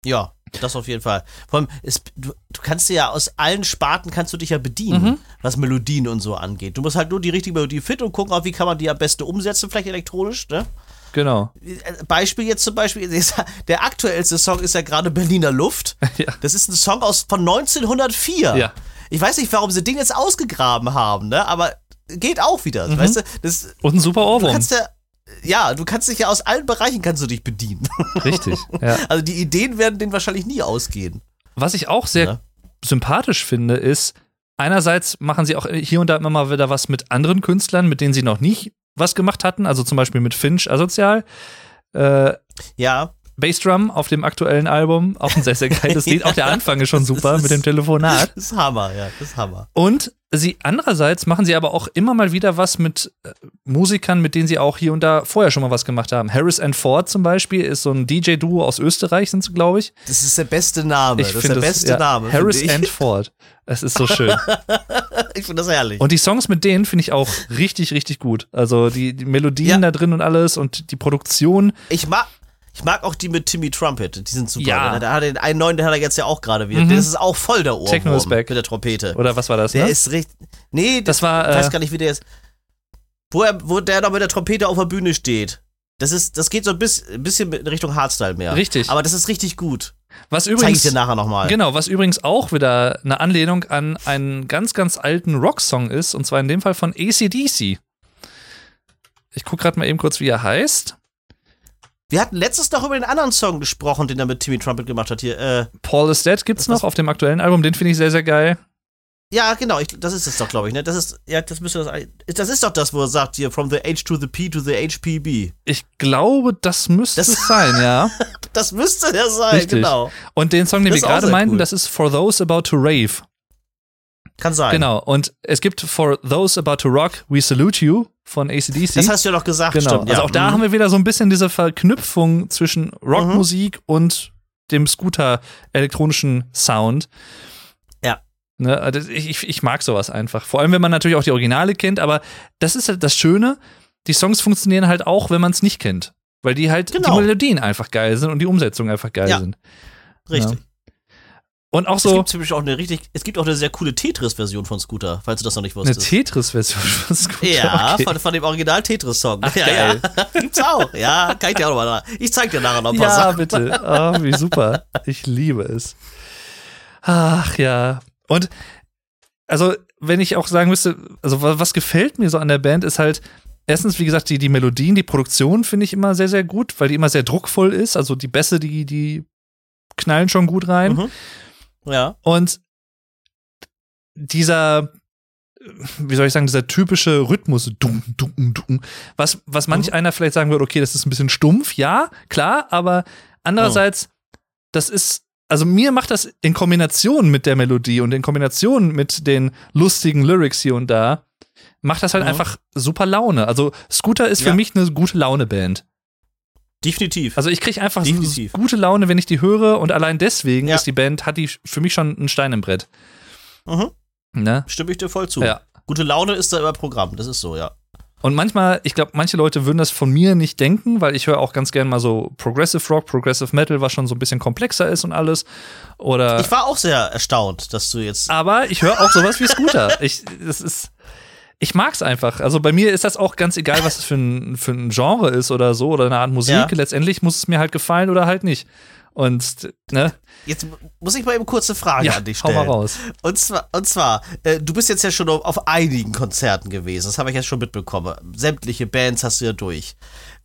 Ja, das auf jeden Fall. Vor allem, es, du, du kannst dir ja aus allen Sparten kannst du dich ja bedienen, Mhm. was Melodien und so angeht. Du musst halt nur die richtige Melodie finden und gucken, auch, wie kann man die am besten umsetzen, vielleicht elektronisch, ne? Genau. Beispiel jetzt zum Beispiel, der aktuellste Song ist ja gerade Berliner Luft. Ja. Das ist ein Song aus, von 1904. Ja. Ich weiß nicht, warum sie den jetzt ausgegraben haben, ne? Aber geht auch wieder, Mhm. weißt du? Das, Und ein super du Ohrwurm. kannst ja, ja, du kannst dich ja aus allen Bereichen kannst du dich bedienen. Richtig. Ja. Also die Ideen werden denen wahrscheinlich nie ausgehen. Was ich auch sehr Ja. sympathisch finde, ist, einerseits machen sie auch hier und da immer mal wieder was mit anderen Künstlern, mit denen sie noch nicht was gemacht hatten. Also zum Beispiel mit Finch Asozial. Äh, Ja, Bassdrum auf dem aktuellen Album, auch ein sehr, sehr geiles Lied. Auch der Anfang ist schon super Das mit dem ist- Telefonat. das ist Hammer, ja, das ist Hammer. Und sie andererseits machen sie aber auch immer mal wieder was mit äh, Musikern, mit denen sie auch hier und da vorher schon mal was gemacht haben. Harris and Ford zum Beispiel ist so ein DJ-Duo aus Österreich, sind sie, glaube ich. Das ist der beste Name. Ich das ist finde der das- beste ja, Name. Harris and Ford. Es ist so schön. ich finde das herrlich. Und die Songs mit denen finde ich auch richtig, richtig gut. Also die, die Melodien Ja. da drin und alles und die Produktion. ich mag. Ich mag auch die mit Timmy Trumpet, die sind super. Ja. Der hat den einen neuen, den hat er jetzt ja auch gerade wieder. Mhm. Das ist auch voll der Ohrwurm Techno is back. mit der Trompete. Oder was war das? der ne? ist richtig. Nee, das war ich weiß äh, gar nicht, wie der ist. Wo, er, wo der noch mit der Trompete auf der Bühne steht. Das ist, das geht so ein bisschen, ein bisschen in Richtung Hardstyle mehr. Richtig. Aber das ist richtig gut. Was Zeige ich übrigens dir nachher nochmal. Genau, was übrigens auch wieder eine Anlehnung an einen ganz, ganz alten Rocksong ist, und zwar in dem Fall von ACDC. Ich gucke gerade mal eben kurz, wie er heißt. Wir hatten letztens noch über den anderen Song gesprochen, den er mit Timmy Trumpet gemacht hat hier. Äh, Paul is Dead gibt's noch auf dem aktuellen Album, den finde ich sehr, sehr geil. Ja, genau, ich, das ist es doch, glaube ich, ne? Das ist, ja, das müsste das, das ist doch das, wo er sagt hier, from the H to the P to the HPB. Ich glaube, das müsste Das- es sein, ja. Das müsste der sein, Richtig. genau. Und den Song, den Das wir gerade meinten, cool. das ist For Those About to Rave. Kann sein. Genau. Und es gibt For Those About to Rock, We Salute You von ACDC. Das hast du ja noch gesagt, Genau. stimmt. also ja. auch da Mhm. haben wir wieder so ein bisschen diese Verknüpfung zwischen Rockmusik und dem Scooter-elektronischen Sound. Ja. Ne, also ich, ich- ich mag sowas einfach. Vor allem, wenn man natürlich auch die Originale kennt, aber das ist halt das Schöne. Die Songs funktionieren halt auch, wenn man es nicht kennt. Weil die halt, Genau. die Melodien einfach geil sind und die Umsetzung einfach geil Ja. sind. Richtig. Und auch Es so gibt nämlich auch eine richtig, es gibt auch eine sehr coole Tetris-Version von Scooter, falls du das noch nicht eine wusstest. Tetris-Version von Scooter. ja, okay. von, von dem Original-Tetris-Song. Ach, ja, geil. ja. Gibt's auch. Ja, kann ich dir auch noch mal Ich zeig dir nachher noch ein paar Ja, Sachen. bitte. Ah, wie super. Ich liebe es. Ach ja. Und also, wenn ich auch sagen müsste, also wa- was gefällt mir so an der Band ist halt, erstens, wie gesagt, die, die Melodien, die Produktion finde ich immer sehr, sehr gut, weil die immer sehr druckvoll ist. Also die Bässe, die, die knallen schon gut rein. Mhm. Ja. Und dieser, wie soll ich sagen, dieser typische Rhythmus, dumm, dumm, dumm, was, was manch einer vielleicht sagen würde, okay, das ist ein bisschen stumpf, ja, klar, aber andererseits, das ist, also mir macht das in Kombination mit der Melodie und in Kombination mit den lustigen Lyrics hier und da, macht das halt Mhm. einfach super Laune. Also Scooter ist für Ja. mich eine gute Laune-Band. Definitiv. Also ich kriege einfach so Definitiv. gute Laune, wenn ich die höre und allein deswegen Ja. ist die Band, hat die für mich schon einen Stein im Brett. mhm. Ne? Stimme ich dir voll zu. Ja. Gute Laune ist da immer Programm, das ist so, ja. Und manchmal, ich glaube, manche Leute würden das von mir nicht denken, weil ich höre auch ganz gern mal so Progressive Rock, Progressive Metal, was schon so ein bisschen komplexer ist und alles. Oder Ich war auch sehr erstaunt, dass du jetzt. aber ich höre auch sowas wie Scooter. Ich, das ist, ich mag's einfach. Also bei mir ist das auch ganz egal, was es für ein, für ein Genre ist oder so oder eine Art Musik. Ja. Letztendlich muss es mir halt gefallen oder halt nicht. Und, ne? Jetzt muss ich mal eben kurze Frage Ja, an dich hau stellen. mal raus. Und zwar, und zwar äh, du bist jetzt ja schon auf, einigen Konzerten gewesen. Das habe ich jetzt schon mitbekommen. Sämtliche Bands hast du ja durch.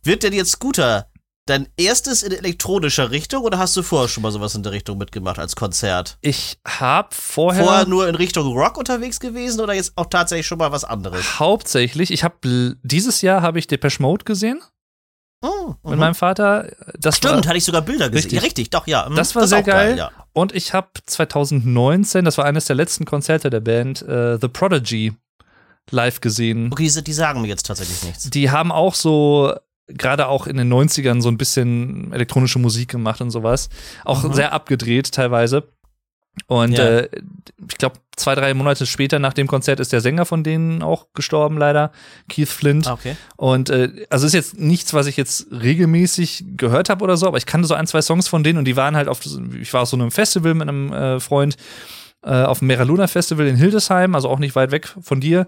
Wird denn jetzt Scooter dein erstes in elektronischer Richtung oder hast du vorher schon mal sowas in der Richtung mitgemacht als Konzert? Ich hab vorher, Vorher nur in Richtung Rock unterwegs gewesen oder jetzt auch tatsächlich schon mal was anderes? hauptsächlich, ich habe dieses Jahr habe ich Depeche Mode gesehen Oh, mit mhm. meinem Vater. Das Stimmt, war, hatte ich sogar Bilder gesehen. Richtig. Ja, richtig, doch, ja. mhm. Das war ist sehr auch geil. ja. Und ich habe 2019, das war eines der letzten Konzerte der Band, äh, The Prodigy live gesehen. Okay, die, die sagen mir jetzt tatsächlich nichts. Die haben auch so gerade auch in den 90ern so ein bisschen elektronische Musik gemacht und sowas. Auch Mhm. sehr abgedreht teilweise. Und Ja. äh, ich glaube, zwei, drei Monate später nach dem Konzert ist der Sänger von denen auch gestorben, leider, Keith Flint. Ah, okay. Und äh, also ist jetzt nichts, was ich jetzt regelmäßig gehört habe oder so, aber ich kannte so ein, zwei Songs von denen und die waren halt auf, ich war auf so einem Festival mit einem äh, Freund äh, auf dem Meraluna Festival in Hildesheim, also auch nicht weit weg von dir.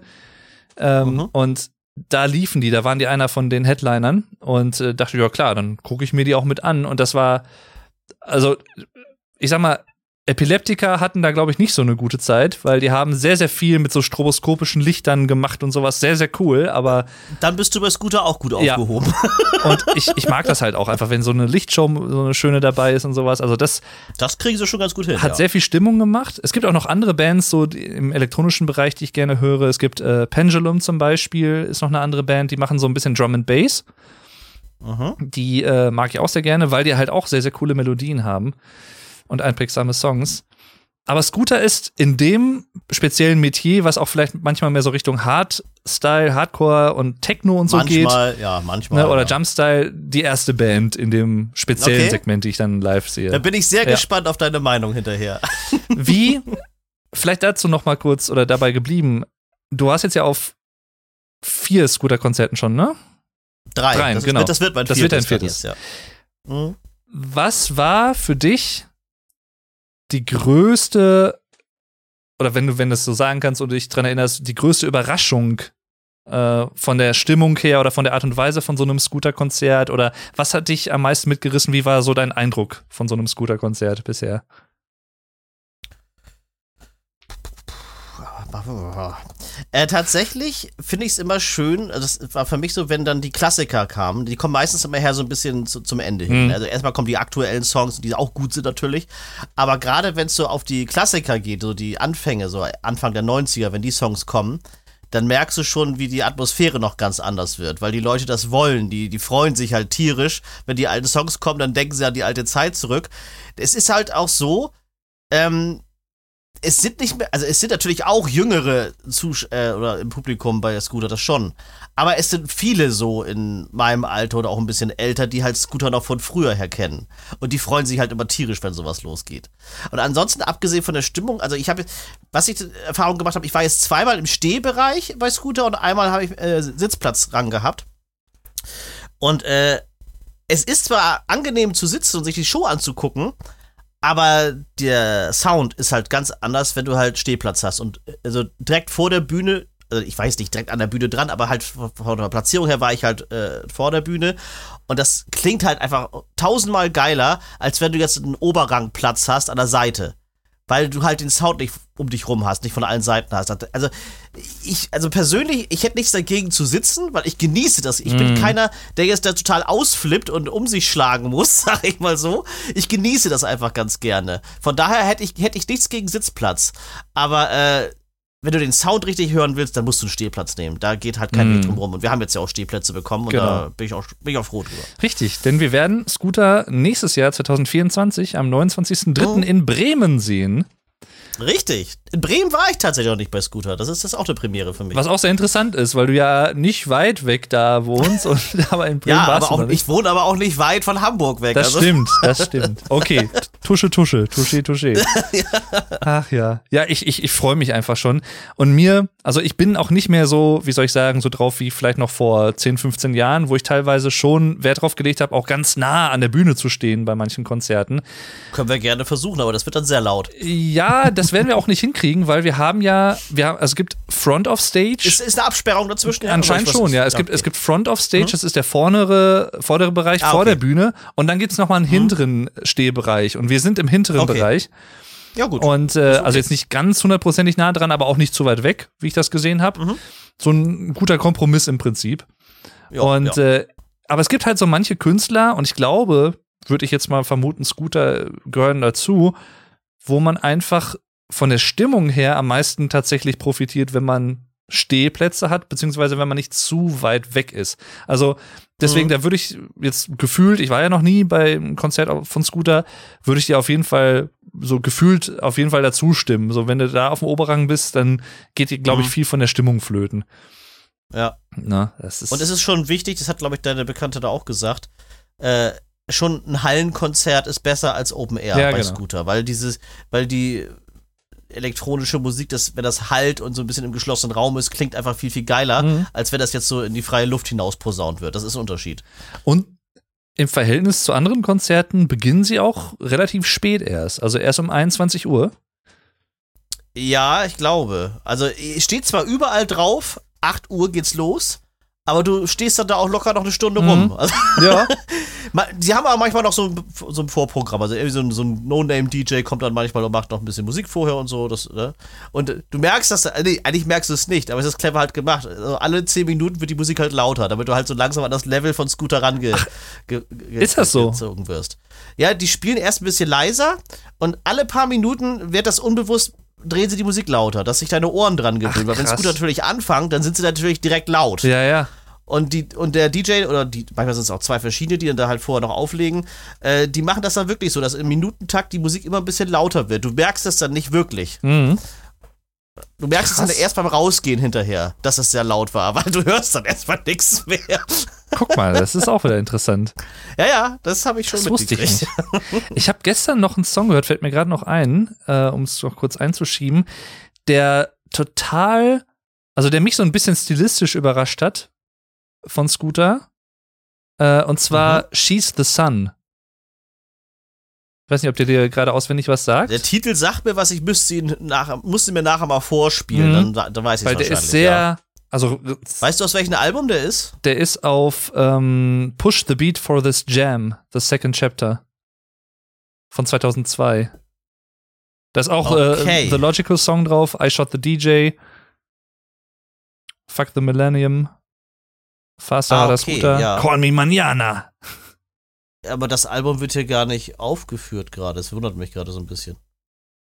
Ähm, Mhm. Und da liefen die, da waren die einer von den Headlinern und äh, dachte, ja klar, dann gucke ich mir die auch mit an. Und das war, also ich sag mal, Epileptiker hatten da, glaube ich, nicht so eine gute Zeit, weil die haben sehr, sehr viel mit so stroboskopischen Lichtern gemacht und sowas. Sehr, sehr cool, aber Dann bist du bei Scooter auch gut Ja. aufgehoben. und ich, ich mag das halt auch einfach, wenn so eine Lichtshow so eine schöne dabei ist und sowas. Also das Das kriegen sie schon ganz gut hin. hat ja. sehr viel Stimmung gemacht. Es gibt auch noch andere Bands so im elektronischen Bereich, die ich gerne höre. Es gibt äh, Pendulum zum Beispiel, ist noch eine andere Band, die machen so ein bisschen Drum and Bass. Mhm. Die äh, mag ich auch sehr gerne, weil die halt auch sehr, sehr coole Melodien haben und einprägsame Songs. Aber Scooter ist in dem speziellen Metier, was auch vielleicht manchmal mehr so Richtung Hardstyle, Hardcore und Techno und so geht, manchmal, ja, manchmal. ne, oder ja. Jumpstyle, die erste Band in dem speziellen Okay. Segment, die ich dann live Da sehe. bin ich sehr Ja. gespannt auf deine Meinung hinterher. Wie, vielleicht dazu noch mal kurz oder dabei geblieben, du hast jetzt ja auf vier Scooter-Konzerten schon, ne? Drei. Drei, das, genau. Wird, das wird mein Das wird viertes. dein viertes. Ja. Mhm. Was war für dich die größte, oder wenn du, wenn du es so sagen kannst und dich dran erinnerst, die größte Überraschung äh, von der Stimmung her oder von der Art und Weise von so einem Scooter-Konzert? Oder was hat dich am meisten mitgerissen? Wie war so dein Eindruck von so einem Scooter-Konzert bisher? Äh, tatsächlich finde ich es immer schön, das war für mich so, wenn dann die Klassiker kamen, die kommen meistens immer her so ein bisschen zu, zum Ende hin. Mhm. Also erstmal kommen die aktuellen Songs, die auch gut sind natürlich, aber gerade wenn es so auf die Klassiker geht, so die Anfänge, so Anfang der 90er, wenn die Songs kommen, dann merkst du schon, wie die Atmosphäre noch ganz anders wird, weil die Leute das wollen, die, die freuen sich halt tierisch. Wenn die alten Songs kommen, dann denken sie an die alte Zeit zurück. Es ist halt auch so, ähm, es sind nicht mehr, also es sind natürlich auch jüngere Zus äh, oder im Publikum bei Scooter, das schon. Aber es sind viele so in meinem Alter oder auch ein bisschen älter, die halt Scooter noch von früher her kennen. Und die freuen sich halt immer tierisch, wenn sowas losgeht. Und ansonsten, abgesehen von der Stimmung, also ich habe, was ich Erfahrung gemacht habe, ich war jetzt zweimal im Stehbereich bei Scooter und einmal habe ich äh, Sitzplatz ran gehabt. Und äh, es ist zwar angenehm zu sitzen und sich die Show anzugucken, aber der Sound ist halt ganz anders, wenn du halt Stehplatz hast. Und also direkt vor der Bühne, also ich weiß nicht direkt an der Bühne dran, aber halt von der Platzierung her war ich halt äh, vor der Bühne. Und das klingt halt einfach tausendmal geiler, als wenn du jetzt einen Oberrangplatz hast an der Seite. Weil du halt den Sound nicht um dich rum hast, nicht von allen Seiten hast. Also ich, also persönlich, ich hätte nichts dagegen zu sitzen, weil ich genieße das. Ich bin Mhm. keiner, der jetzt da total ausflippt und um sich schlagen muss, sag ich mal so. Ich genieße das einfach ganz gerne. Von daher hätte ich, hätte ich nichts gegen Sitzplatz. Aber äh, wenn du den Sound richtig hören willst, dann musst du einen Stehplatz nehmen. Da geht halt kein Mhm. Weg drum rum. Und wir haben jetzt ja auch Stehplätze bekommen und Genau. da bin ich, auch, bin ich auch froh drüber. Richtig, denn wir werden Scooter nächstes Jahr 2024 am 29.03. Oh. in Bremen sehen. Richtig. In Bremen war ich tatsächlich noch nicht bei Scooter. Das ist das ist auch eine Premiere für mich. Was auch sehr interessant ist, weil du ja nicht weit weg da wohnst und aber in Bremen ja, warst aber du auch, ich wohne aber auch nicht weit von Hamburg weg. Das also. stimmt, das stimmt. Okay, Tusche, Tusche, Tusche, Tusche. Ach ja. Ja, ich, ich, ich freue mich einfach schon. Und mir, also ich bin auch nicht mehr so, wie soll ich sagen, so drauf wie vielleicht noch vor 10, 15 Jahren, wo ich teilweise schon Wert drauf gelegt habe, auch ganz nah an der Bühne zu stehen bei manchen Konzerten. Können wir gerne versuchen, aber das wird dann sehr laut. Ja, das werden wir auch nicht hinkriegen, weil wir haben ja, wir haben, also es gibt Front of Stage. Ist, ist eine Absperrung dazwischen? Ja, Anscheinend schon, ja. Es, gibt, okay. es gibt Front of Stage, das ist der vordere, vordere Bereich Ah, vor okay. der Bühne. Und dann gibt es nochmal einen hinteren Stehbereich. Und wir sind im hinteren Okay. Bereich. Ja, gut. Und äh, also jetzt nicht ganz hundertprozentig nah dran, aber auch nicht zu weit weg, wie ich das gesehen habe. Mhm. So ein guter Kompromiss im Prinzip. ja, und ja. Äh, aber es gibt halt so manche Künstler, und ich glaube, würde ich jetzt mal vermuten, Scooter gehören dazu, wo man einfach von der Stimmung her am meisten tatsächlich profitiert, wenn man Stehplätze hat, beziehungsweise wenn man nicht zu weit weg ist. Also deswegen, Mhm. da würde ich jetzt gefühlt, ich war ja noch nie beim Konzert von Scooter, würde ich dir auf jeden Fall so gefühlt auf jeden Fall dazu stimmen. So, wenn du da auf dem Oberrang bist, dann geht dir, glaube ich, Mhm. viel von der Stimmung flöten. ja. Na, das ist Und es ist schon wichtig, das hat, glaube ich, deine Bekannte da auch gesagt, äh, schon ein Hallenkonzert ist besser als Open Air Ja, bei genau. Scooter, weil dieses, weil die elektronische Musik, das, wenn das halt und so ein bisschen im geschlossenen Raum ist, klingt einfach viel, viel geiler, Mhm. als wenn das jetzt so in die freie Luft hinaus posaunt wird. Das ist ein Unterschied. Und im Verhältnis zu anderen Konzerten beginnen sie auch relativ spät erst. Also erst um 21 Uhr. Ja, ich glaube. Also steht zwar überall drauf, 8 Uhr geht's los, aber du stehst dann da auch locker noch eine Stunde Mhm. rum. Also, Ja. Die haben aber manchmal noch so ein, so ein Vorprogramm. Also irgendwie so ein, so ein No-Name-DJ kommt dann manchmal und macht noch ein bisschen Musik vorher und so. Das, ne? Und äh, du merkst das, äh, nee, eigentlich merkst du es nicht, aber es ist clever halt gemacht. Also alle 10 Minuten wird die Musik halt lauter, damit du halt so langsam an das Level von Scooter range ge, ge, ist das so? wirst. Ja, die spielen erst ein bisschen leiser und alle paar Minuten wird das unbewusst drehen sie die Musik lauter, dass sich deine Ohren dran gewöhnen. Weil wenn. Scooter natürlich anfangen, dann sind sie natürlich direkt laut. Ja, ja. Und, die, und der DJ, oder die, manchmal sind es auch zwei verschiedene, die dann da halt vorher noch auflegen, äh, die machen das dann wirklich so, dass im Minutentakt die Musik immer ein bisschen lauter wird. Du merkst das dann nicht wirklich. Mhm. Du merkst es Krass. dann erst beim Rausgehen hinterher, dass es sehr laut war, weil du hörst dann erstmal nichts mehr. Guck mal, das ist auch wieder interessant. Ja, ja, das habe ich schon Das wusste ich nicht. Ich habe gestern noch einen Song gehört, fällt mir gerade noch ein, äh, um es noch kurz einzuschieben, der total, also der mich so ein bisschen stilistisch überrascht hat von Scooter. Äh, und zwar She's the Sun. Ich weiß nicht, ob der dir gerade auswendig was sagt. Der Titel sagt mir was, ich müsste ihn nachher, musste mir nachher mal vorspielen, Mhm. dann, dann weiß ich Weil der ist sehr, ja. also Weißt du, aus welchem Album der ist? der ist auf ähm, Push the Beat for This Jam, the second chapter von 2002. Da ist auch Okay. äh, The Logical Song drauf, I Shot the DJ, Fuck the Millennium, Faster Ah, Harder okay, Scooter, ja. Call Me Manana. Aber das Album wird hier gar nicht aufgeführt gerade. Es wundert mich gerade so ein bisschen.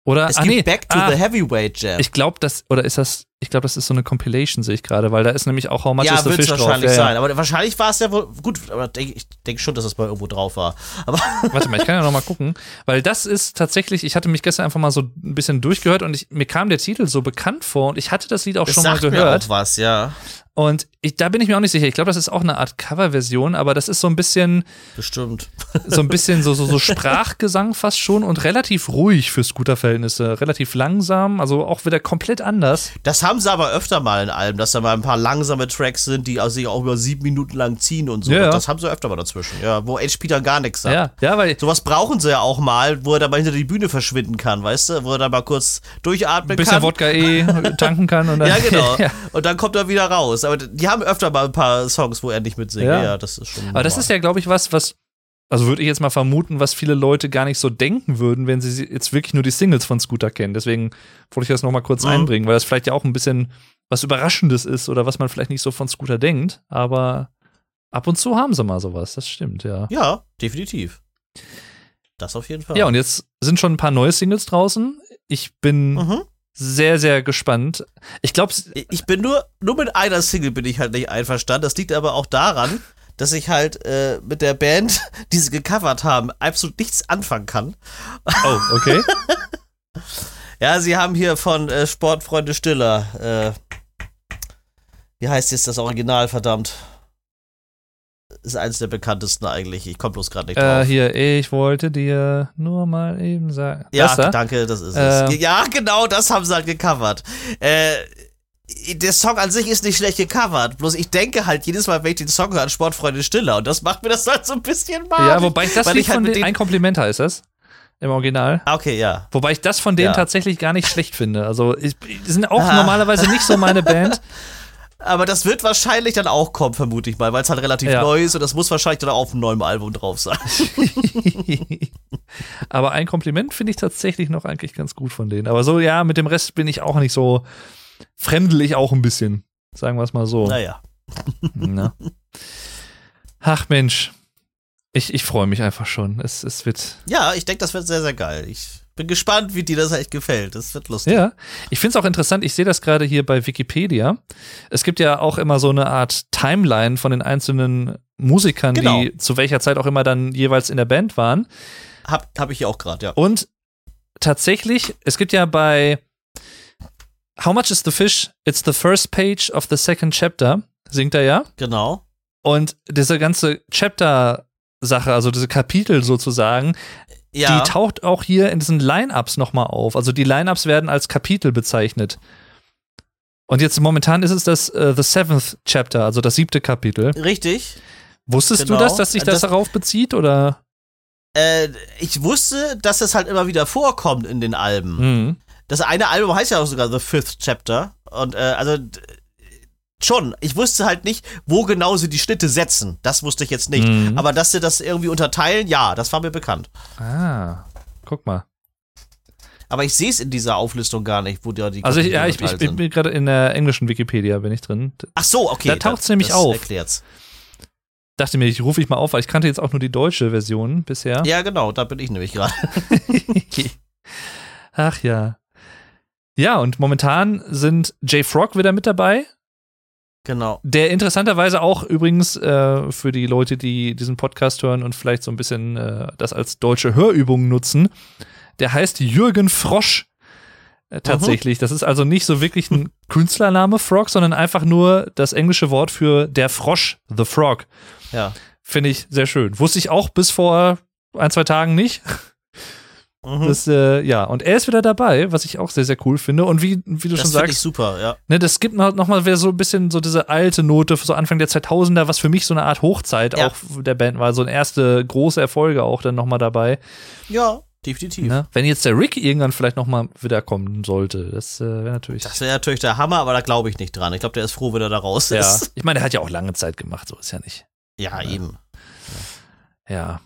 Oder Es ah, gibt nee, Back to ah, the Heavyweight Jam. Ich glaube, das oder ist das ich glaube, das ist so eine Compilation sehe ich gerade, weil da ist nämlich auch How Much is ja, the wird Fish es drauf. wahrscheinlich Ja, ja. sein. Aber wahrscheinlich war es ja wohl. Gut, aber denk, ich denke schon, dass es mal irgendwo drauf war. Aber Warte mal, ich kann ja noch mal gucken, weil das ist tatsächlich, ich hatte mich gestern einfach mal so ein bisschen durchgehört und ich, mir kam der Titel so bekannt vor und ich hatte das Lied auch es schon mal sagt mir gehört auch was, ja. und ich, da bin ich mir auch nicht sicher. Ich glaube, das ist auch eine Art Coverversion, aber das ist so ein bisschen Bestimmt. so ein bisschen so so, so Sprachgesang fast schon und relativ ruhig für Scooter-Verhältnisse, relativ langsam, also auch wieder komplett anders. Das haben sie aber öfter mal in Alben, dass da mal ein paar langsame Tracks sind, die sich auch über sieben Minuten lang ziehen und so. Ja, ja. Das haben sie öfter mal dazwischen. Ja, wo HP dann gar nichts sagt. Ja, ja, weil Sowas brauchen sie ja auch mal, wo er dann mal hinter die Bühne verschwinden kann, weißt du? Wo er dann mal kurz durchatmen ein bisschen kann. Wodka eh tanken kann und dann Ja, genau. ja. Und dann kommt er wieder raus. Aber die haben öfter mal ein paar Songs, wo er nicht mitsingt. Ja, Ja. das ist schon. Aber das ist ja, glaube ich, was, was, also würde ich jetzt mal vermuten, was viele Leute gar nicht so denken würden, wenn sie jetzt wirklich nur die Singles von Scooter kennen. Deswegen wollte ich das noch mal kurz Mhm. einbringen, weil das vielleicht ja auch ein bisschen was Überraschendes ist oder was man vielleicht nicht so von Scooter denkt. Aber ab und zu haben sie mal sowas, das stimmt, ja. Ja, definitiv. Das auf jeden Fall. Ja, und jetzt sind schon ein paar neue Singles draußen. Ich bin Mhm. sehr, sehr gespannt. Ich glaube, Ich bin nur, nur mit einer Single bin ich halt nicht einverstanden. Das liegt aber auch daran, dass ich halt äh, mit der Band, die sie gecovert haben, absolut nichts anfangen kann. oh, okay. Ja, sie haben hier von äh, Sportfreunde Stiller, äh, wie heißt jetzt das Original, verdammt? ist eines der bekanntesten eigentlich. Ich komme bloß gerade nicht Äh, drauf. hier, ich wollte dir nur mal eben sagen. ja, Das da? danke, das ist es. Ja, genau, das haben sie halt gecovert. Äh, der Song an sich ist nicht schlecht gecovert, bloß ich denke halt jedes Mal, wenn ich den Song höre, an Sportfreunde Stiller und das macht mir das halt so ein bisschen mal. Ja, wobei ich das weil Lied ich halt von den- ein Kompliment heißt das. Im Original. Ah, Okay, ja. Wobei ich das von denen Ja. tatsächlich gar nicht schlecht finde. Also, ich, die sind auch Ah. normalerweise nicht so meine Band. Aber das wird wahrscheinlich dann auch kommen, vermute ich mal, weil es halt relativ Ja. neu ist und das muss wahrscheinlich dann auch auf einem neuen Album drauf sein. Aber ein Kompliment finde ich tatsächlich noch eigentlich ganz gut von denen. Aber so, ja, mit dem Rest bin ich auch nicht so fremdelig auch ein bisschen. Sagen wir es mal so. Naja. Na. Ach Mensch. Ich, ich freue mich einfach schon. Es, es wird. Ja, ich denke, das wird sehr, sehr geil. Ich bin gespannt, wie dir das echt gefällt. Das wird lustig. Ja. Ich finde es auch interessant, ich sehe das gerade hier bei Wikipedia. Es gibt ja auch immer so eine Art Timeline von den einzelnen Musikern, Genau. die zu welcher Zeit auch immer dann jeweils in der Band waren. Hab, hab ich hier auch gerade, ja. Und tatsächlich, es gibt ja bei How much is the fish? It's the first page of the second chapter, singt er ja. Genau. Und diese ganze Chapter-Sache, also diese Kapitel sozusagen, Ja. die taucht auch hier in diesen Line-Ups nochmal auf. Also die Line-Ups werden als Kapitel bezeichnet. Und jetzt momentan ist es das äh, The Seventh Chapter, also das siebte Kapitel. Richtig. Wusstest Genau. du das, dass sich das, Das- darauf bezieht oder? Äh, ich wusste, dass das halt immer wieder vorkommt in den Alben. Mhm. Das eine Album heißt ja auch sogar The Fifth Chapter. Und äh, also schon, ich wusste halt nicht, wo genau sie die Schnitte setzen. Das wusste ich jetzt nicht. Mhm. Aber dass sie das irgendwie unterteilen, ja, das war mir bekannt. Ah, guck mal. Aber ich sehe es in dieser Auflistung gar nicht, wo da die Also ich, ja, ich, ich bin, gerade in der englischen Wikipedia bin ich drin. Ach so, okay. Da taucht's das- nämlich das auf. Erklärt's. Dachte mir, ich rufe ich mal auf, weil ich kannte jetzt auch nur die deutsche Version bisher. Ja, genau, da bin ich nämlich gerade. Ach ja. Ja, und momentan sind Jay Frog wieder mit dabei, Genau. der interessanterweise auch übrigens äh, für die Leute, die diesen Podcast hören und vielleicht so ein bisschen äh, das als deutsche Hörübung nutzen, der heißt Jürgen Frosch. Äh, tatsächlich. Das ist also nicht so wirklich ein Künstlername Frog, sondern einfach nur das englische Wort für der Frosch, The Frog. Ja. Finde ich sehr schön. Wusste ich auch bis vor ein, zwei Tagen nicht. Mhm. Das, äh, ja, und er ist wieder dabei, was ich auch sehr, sehr cool finde. Und wie, wie du das schon finde ich sagst, super, ja. ne, das gibt noch, noch mal wieder so ein bisschen so diese alte Note, so Anfang der 2000er, was für mich so eine Art Hochzeit Ja. auch der Band war. So eine erste große Erfolge auch dann noch mal dabei. Ja, definitiv. Ne? Wenn jetzt der Rick irgendwann vielleicht noch mal wiederkommen sollte, das äh, wäre natürlich. Das wäre natürlich der Hammer, aber da glaube ich nicht dran. Ich glaube, der ist froh, wenn er da raus ja, ist. ich meine, der hat ja auch lange Zeit gemacht, so ist ja nicht. Ja, eben. Ja.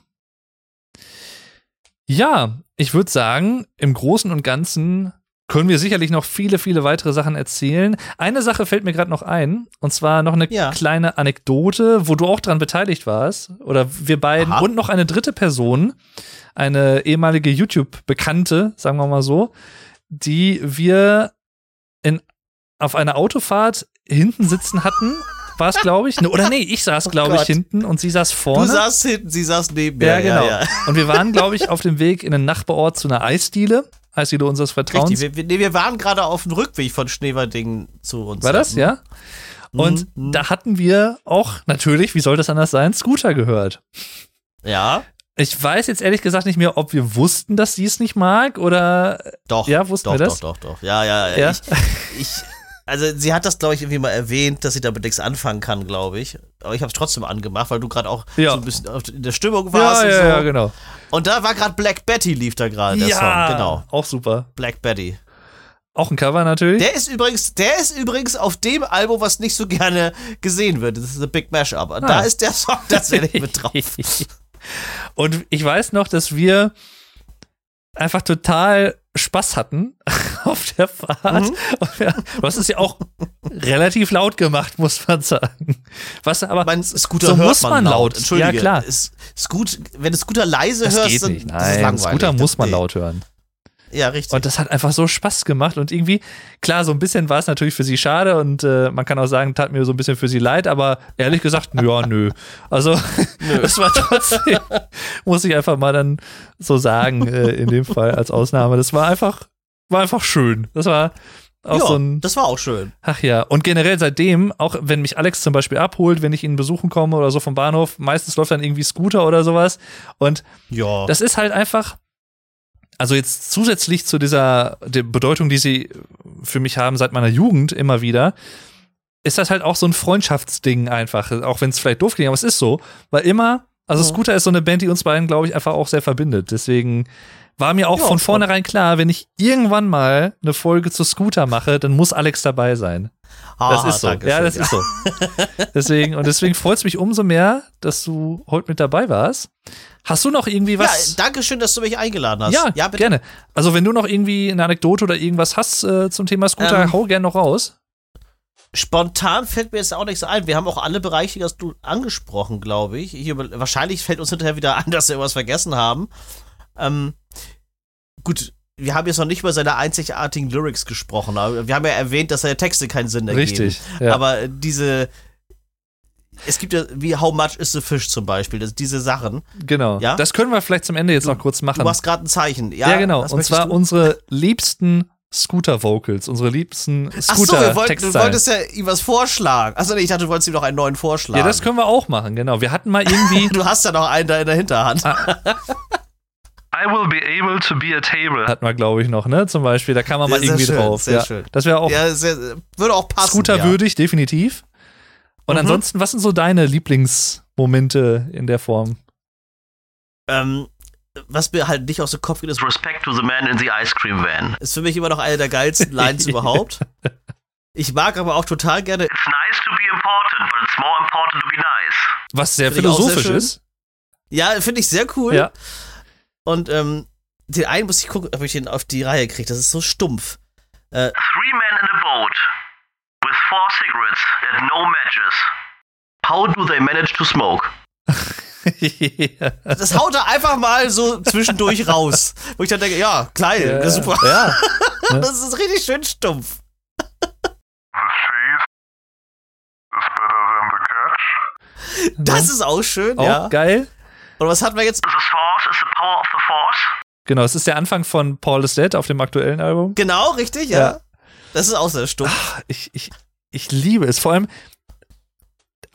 Ja, ich würde sagen, im Großen und Ganzen können wir sicherlich noch viele, viele weitere Sachen erzählen. Eine Sache fällt mir gerade noch ein, und zwar noch eine Ja. kleine Anekdote, wo du auch dran beteiligt warst, oder wir beiden Aha. und noch eine dritte Person, eine ehemalige YouTube-Bekannte, sagen wir mal so, die wir in, auf einer Autofahrt hinten sitzen hatten, war es, glaube ich. Ne, Oder nee, ich saß, glaube ich, Oh Gott. hinten und sie saß Du vorne. saßt hinten, sie saß neben mir. Ja, genau. Ja, ja. Und wir waren, glaube ich, auf dem Weg in den Nachbarort zu einer Eisdiele. Eisdiele unseres Vertrauens. Richtig, wir, nee, wir waren gerade auf dem Rückweg von Schneverding zu uns. War das, ja? Und Mhm. da hatten wir auch natürlich, wie soll das anders sein, Scooter gehört. Ja, Ich weiß jetzt ehrlich gesagt nicht mehr, ob wir wussten, dass sie es nicht mag oder. doch. Ja, wussten doch, wir das? Doch, doch, doch. Ja, ja, ja. Ja. Ich, ich, also sie hat das, glaube ich, irgendwie mal erwähnt, dass sie damit nichts anfangen kann, glaube ich. Aber ich habe es trotzdem angemacht, weil du gerade auch Ja. so ein bisschen in der Stimmung warst ja, und so. ja, genau. Und da war gerade Black Betty lief da gerade, der ja, Song. Genau. auch super. Black Betty. Auch ein Cover natürlich. Der ist übrigens, der ist übrigens auf dem Album, was nicht so gerne gesehen wird. Das ist The Big Mashup. Und da Ah. ist der Song tatsächlich mit drauf. Und ich weiß noch, dass wir einfach total Spaß hatten auf der Fahrt. Mhm. Wir, du hast es ja auch relativ laut gemacht, muss man sagen. Was aber Mein Scooter so hört muss man laut. Entschuldige. Ja, klar. Ist, Scoot, wenn du Scooter leise das hörst, geht dann nicht. das ist Nein, langweilig. Scooter Das- muss man laut hören. Ja, richtig. Und das hat einfach so Spaß gemacht und irgendwie, klar, so ein bisschen war es natürlich für sie schade und äh, man kann auch sagen, tat mir so ein bisschen für sie leid, aber ehrlich gesagt, ja, nö. Also, das war trotzdem, muss ich einfach mal dann so sagen, äh, in dem Fall als Ausnahme. Das war einfach, war einfach schön. Das war, Auch ja, so ein, das war auch schön. ach ja. Und generell seitdem, auch wenn mich Alex zum Beispiel abholt, wenn ich ihn besuchen komme oder so vom Bahnhof, meistens läuft dann irgendwie Scooter oder sowas. Und Ja. das ist halt einfach, also jetzt zusätzlich zu dieser der Bedeutung, die sie für mich haben seit meiner Jugend immer wieder, ist das halt auch so ein Freundschaftsding einfach, auch wenn es vielleicht doof klingt, aber es ist so, weil immer, also. Scooter ist so eine Band, die uns beiden, glaube ich, einfach auch sehr verbindet. Deswegen war mir auch Ja, von vornherein klar, wenn ich irgendwann mal eine Folge zu Scooter mache, dann muss Alex dabei sein. Das Ah, ist so. Ja, das ist so. Deswegen, und deswegen freut es mich umso mehr, dass du heute mit dabei warst. Hast du noch irgendwie was? Ja, danke schön, dass du mich eingeladen hast. Ja, ja bitte. gerne. Also wenn du noch irgendwie eine Anekdote oder irgendwas hast äh, zum Thema Scooter, Ähm, hau gerne noch raus. Spontan fällt mir jetzt auch nichts ein. Wir haben auch alle Bereiche, die hast du angesprochen, glaube ich. Hier, wahrscheinlich fällt uns hinterher wieder ein, dass wir irgendwas vergessen haben. Ähm, gut, wir haben jetzt noch nicht über seine einzigartigen Lyrics gesprochen. Aber wir haben ja erwähnt, dass seine Texte keinen Sinn ergeben. Richtig. Ja. Aber diese. Es gibt ja, wie How Much is the Fish zum Beispiel, das, diese Sachen. genau. ja? Das können wir vielleicht zum Ende jetzt Du- noch kurz machen. Du machst gerade ein Zeichen. Ja, ja, genau. Und zwar du? unsere liebsten Scooter-Vocals, unsere liebsten Ach so, wir wollten, du wolltest ja ihm was vorschlagen. Achso, nee, ich dachte, du wolltest ihm noch einen neuen vorschlagen. Ja, das können wir auch machen, genau. Wir hatten mal irgendwie, du hast ja noch einen da in der Hinterhand. I will be able to be a table. hatten wir glaube ich noch, ne? Zum Beispiel, da kann man mal Ja, sehr irgendwie schön, drauf. sehr ja. schön. Das wäre auch ja, sehr, würde auch passen. Scooter-würdig, definitiv. Und Mhm. ansonsten, was sind so deine Lieblingsmomente in der Form? Ja. Ähm, was mir halt nicht aus dem Kopf geht, ist, Respect to the man in the ice cream van. ist für mich immer noch eine der geilsten Lines überhaupt. Ich mag aber auch total gerne. It's nice to be important, but it's more important to be nice. Was sehr sehr philosophisch schön. ist. Ja, finde ich sehr cool. Ja. Und ähm, den einen muss ich gucken, ob ich den auf die Reihe kriege. Das ist so stumpf. Äh, Three men in a boat with four cigarettes and no matches. How do they manage to smoke? ja. das haut er einfach mal so zwischendurch raus. Wo ich dann denke, ja, geil, das ist super. Ja. Das ist richtig schön stumpf. The chase is better than the catch. Das ist auch schön, Auch ja. geil. Und was hatten wir jetzt? The source is the power of the force. Genau, es ist der Anfang von Paul is Dead auf dem aktuellen Album. Genau, richtig, ja. Ja. Das ist auch sehr stumpf. Ich, ich, ich liebe es. Vor allem,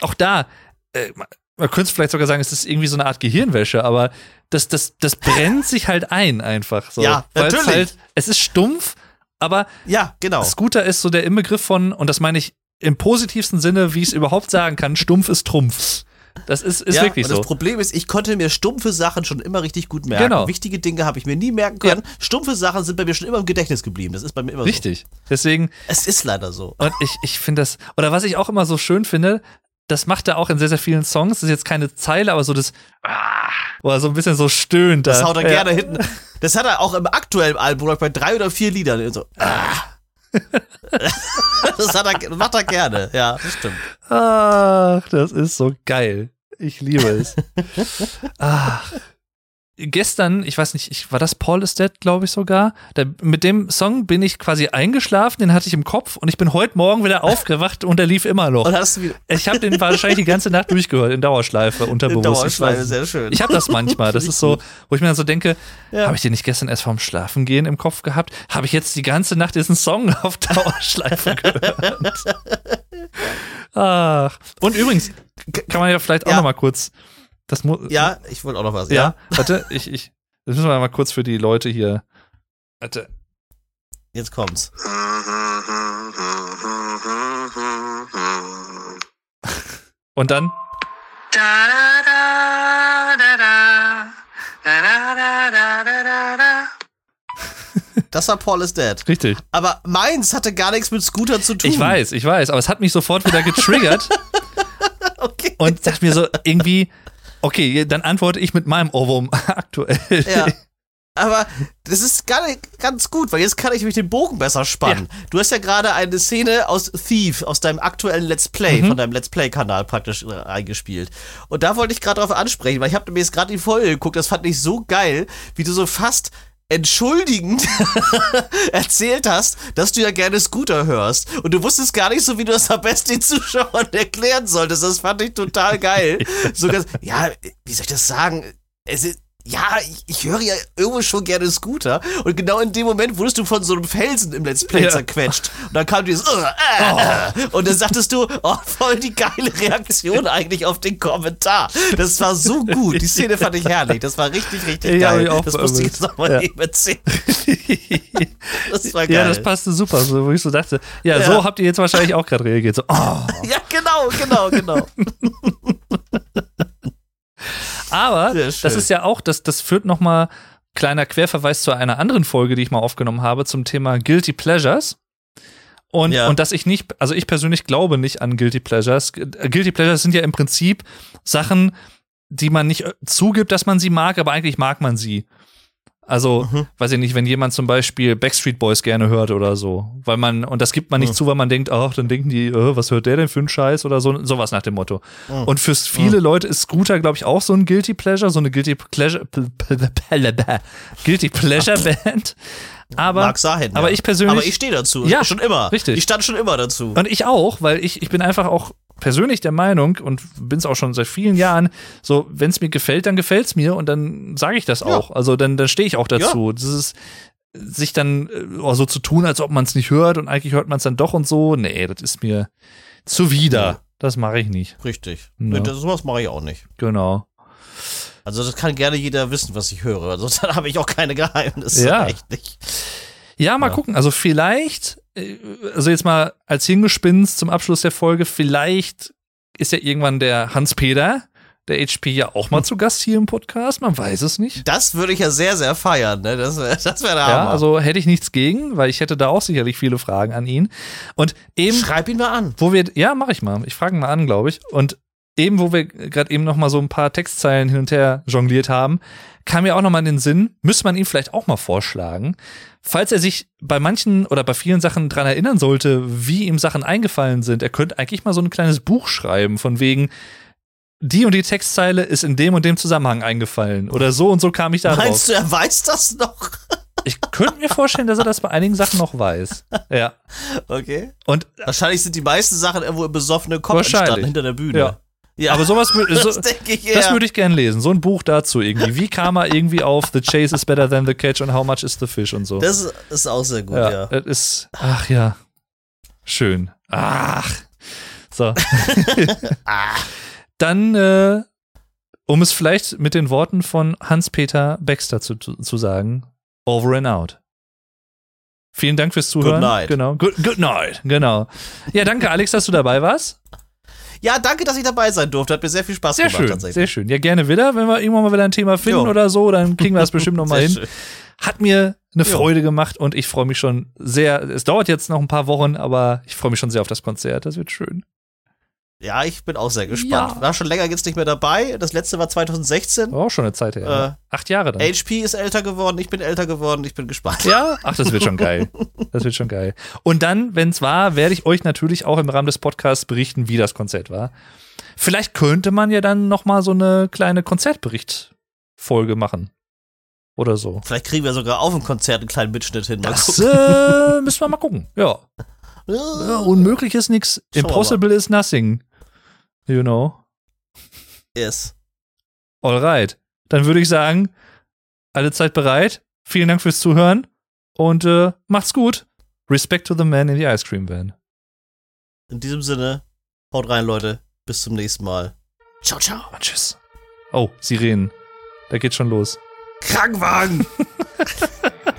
auch da, äh, man man könnte es vielleicht sogar sagen, es ist irgendwie so eine Art Gehirnwäsche, aber das, das, das brennt sich halt ein einfach. So. Ja, Weil's natürlich. Halt, es ist stumpf, aber Ja, genau. Scooter ist so der Inbegriff von, und das meine ich im positivsten Sinne, wie ich es überhaupt sagen kann, stumpf ist Trumpf. Das ist, ist ja, wirklich so. das Problem ist, ich konnte mir stumpfe Sachen schon immer richtig gut merken. Genau. Wichtige Dinge habe ich mir nie merken können. Stumpfe Sachen sind bei mir schon immer im Gedächtnis geblieben. Das ist bei mir immer Richtig. Deswegen, so. Es ist leider so. Und ich, ich finde das, oder was ich auch immer so schön finde, das macht er auch in sehr, sehr vielen Songs. Das ist jetzt keine Zeile, aber so das, wo er so ein bisschen so stöhnt. Das da. haut er Ja. gerne hinten. Das hat er auch im aktuellen Album, bei drei oder vier Liedern. So, ah. das hat er, macht er gerne. Ja, das stimmt. Ach, das ist so geil. Ich liebe es. Ach. Gestern, ich weiß nicht, ich, war das Paul is Dead, glaube ich sogar. Da, mit dem Song bin ich quasi eingeschlafen, den hatte ich im Kopf und ich bin heute Morgen wieder aufgewacht und der lief immer noch. Und hast du wieder Ich habe den wahrscheinlich die ganze Nacht durchgehört, in Dauerschleife, unterbewusst. in Ich Dauerschleife, sehr schön. Ich habe das manchmal. Das ist so, wo ich mir dann so denke, Ja. habe ich den nicht gestern erst vorm Schlafengehen im Kopf gehabt? Habe ich jetzt die ganze Nacht diesen Song auf Dauerschleife gehört? Ach. Und übrigens, kann man ja vielleicht auch Ja. noch mal kurz. Das mu- ja, ich wollte auch noch was. ja. Ja, Warte, ich, ich. Das müssen wir mal kurz für die Leute hier. Warte. jetzt kommt's. Und dann. Das war Paul is Dead. Richtig. Aber meins hatte gar nichts mit Scooter zu tun. Ich weiß, ich weiß, aber es hat mich sofort wieder getriggert. Okay. und dachte mir so, irgendwie, okay, dann antworte ich mit meinem Ohrwurm aktuell. Ja. Aber das ist gar nicht ganz gut, weil jetzt kann ich mich den Bogen besser spannen. Du hast ja gerade eine Szene aus Thief, aus deinem aktuellen Let's Play, Mhm. von deinem Let's Play-Kanal praktisch äh, eingespielt. Und da wollte ich gerade drauf ansprechen, weil ich habe mir jetzt gerade die Folge geguckt, das fand ich so geil, wie du so fast entschuldigend erzählt hast, dass du ja gerne Scooter hörst. Und du wusstest gar nicht so, wie du das am besten den Zuschauern erklären solltest. Das fand ich total geil. So ganz, ja, wie soll ich das sagen? Es ist, ja, ich, ich höre ja irgendwo schon gerne Scooter. Und genau in dem Moment wurdest du von so einem Felsen im Let's Play Ja. zerquetscht. Und dann kam dieses, äh, äh, und dann sagtest du, oh, voll die geile Reaktion eigentlich auf den Kommentar. Das war so gut. Die Szene fand ich herrlich. Das war richtig, richtig Ja, geil. das musste ich jetzt nochmal Ja. eben erzählen. Das war geil. Ja, das passte super, so, wo ich so dachte, ja, Ja. so habt ihr jetzt wahrscheinlich auch gerade reagiert. So, oh. Ja, genau, genau, genau. Aber das ist ja auch, das, das führt nochmal kleiner Querverweis zu einer anderen Folge, die ich mal aufgenommen habe zum Thema Guilty Pleasures. Und, Ja. und dass ich nicht, also ich persönlich glaube nicht an Guilty Pleasures. Äh, Guilty Pleasures sind ja im Prinzip Sachen, die man nicht äh, zugibt, dass man sie mag, aber eigentlich mag man sie. Also, Mhm. weiß ich nicht, wenn jemand zum Beispiel Backstreet Boys gerne hört oder so, weil man, und das gibt man nicht Mhm. zu, weil man denkt, ach, dann denken die, äh, was hört der denn für einen Scheiß oder so, sowas nach dem Motto. Mhm. Und für viele Leute ist Scooter, glaube ich, auch so ein Guilty Pleasure, so eine Guilty Pleasure, Guilty Pleasure Band. Aber, Mag sein. aber ja. ich persönlich- Aber ich stehe dazu. Ja, schon immer. richtig. Ich stand schon immer dazu. Und ich auch, weil ich, ich bin einfach auch persönlich der Meinung und bin es auch schon seit vielen Jahren, so, wenn es mir gefällt, dann gefällt es mir und dann sage ich das Ja. auch. Also dann, dann stehe ich auch dazu. Das ist sich dann äh, oh, so zu tun, als ob man es nicht hört und eigentlich hört man es dann doch und so. Nee, das ist mir zuwider. Ja. Das mache ich nicht. Richtig. Ja. Nee, das, sowas mache ich auch nicht. Genau. Also das kann gerne jeder wissen, was ich höre. Sonst habe ich auch keine Geheimnisse. Ja. Echt nicht. Ja, mal Ja. gucken. Also vielleicht, also jetzt mal als Hingespinst zum Abschluss der Folge, vielleicht ist ja irgendwann der Hans-Peter, der HP ja auch mal zu Gast hier im Podcast. Man weiß es nicht. Das würde ich ja sehr, sehr feiern. Ne? Das wäre das wär der Ja, Hammer. also hätte ich nichts gegen, weil ich hätte da auch sicherlich viele Fragen an ihn. Und eben, Schreib ihn mal an. wo wir, ja, mache ich mal. Ich frage ihn mal an, glaube ich. Und eben, wo wir gerade eben noch mal so ein paar Textzeilen hin und her jongliert haben, kam mir auch noch mal in den Sinn, müsste man ihm vielleicht auch mal vorschlagen, falls er sich bei manchen oder bei vielen Sachen dran erinnern sollte, wie ihm Sachen eingefallen sind. Er könnte eigentlich mal so ein kleines Buch schreiben, von wegen, die und die Textzeile ist in dem und dem Zusammenhang eingefallen. Oder so und so kam ich da drauf. Meinst du, er weiß das noch? Ich könnte mir vorstellen, dass er das bei einigen Sachen noch weiß. Ja. Okay. Und Wahrscheinlich sind die meisten Sachen irgendwo im besoffenen Kopf entstanden, hinter der Bühne. Ja. Ja. aber sowas das so, das würde ich gerne lesen. So ein Buch dazu irgendwie. Wie kam er irgendwie auf The Chase is better than the catch und how much is the fish und so. Das ist auch sehr gut, ja, ja. das ist ach ja. Schön. Ach. So. Dann äh, um es vielleicht mit den Worten von Hans-Peter Baxter zu, zu, zu sagen, over and out. Vielen Dank fürs Zuhören. Good night. Genau. Good, good night. Genau. Ja, danke, Alex, dass du dabei warst. Ja, danke, dass ich dabei sein durfte. Hat mir sehr viel Spaß Sehr gemacht, schön, tatsächlich. sehr schön. Ja, gerne wieder. Wenn wir irgendwann mal wieder ein Thema finden Jo. oder so, dann kriegen wir das bestimmt noch mal Sehr hin. schön. Hat mir eine Jo. Freude gemacht und ich freue mich schon sehr. Es dauert jetzt noch ein paar Wochen, aber ich freue mich schon sehr auf das Konzert. Das wird schön. Ja, ich bin auch sehr gespannt. Ja. War schon länger jetzt nicht mehr dabei. Das letzte war 2016. War auch schon eine Zeit her. Äh? Acht Jahre dann. HP ist älter geworden, ich bin älter geworden, ich bin gespannt. Ja, ach, das wird schon geil. Das wird schon geil. Und dann, wenn es war, werde ich euch natürlich auch im Rahmen des Podcasts berichten, wie das Konzert war. Vielleicht könnte man ja dann noch mal so eine kleine Konzertbericht-Folge machen. Oder so. Vielleicht kriegen wir sogar auf dem Konzert einen kleinen Mitschnitt hin. Mal Das äh, müssen wir mal gucken. Ja. ja unmöglich ist nichts. Impossible is nothing. You know. Yes. Alright. Dann würde ich sagen, alle Zeit bereit. Vielen Dank fürs Zuhören und äh, macht's gut. Respect to the man in the ice cream van. In diesem Sinne, haut rein, Leute. Bis zum nächsten Mal. Ciao, ciao. Und tschüss. Oh, Sirenen. Da geht schon los. Krankenwagen!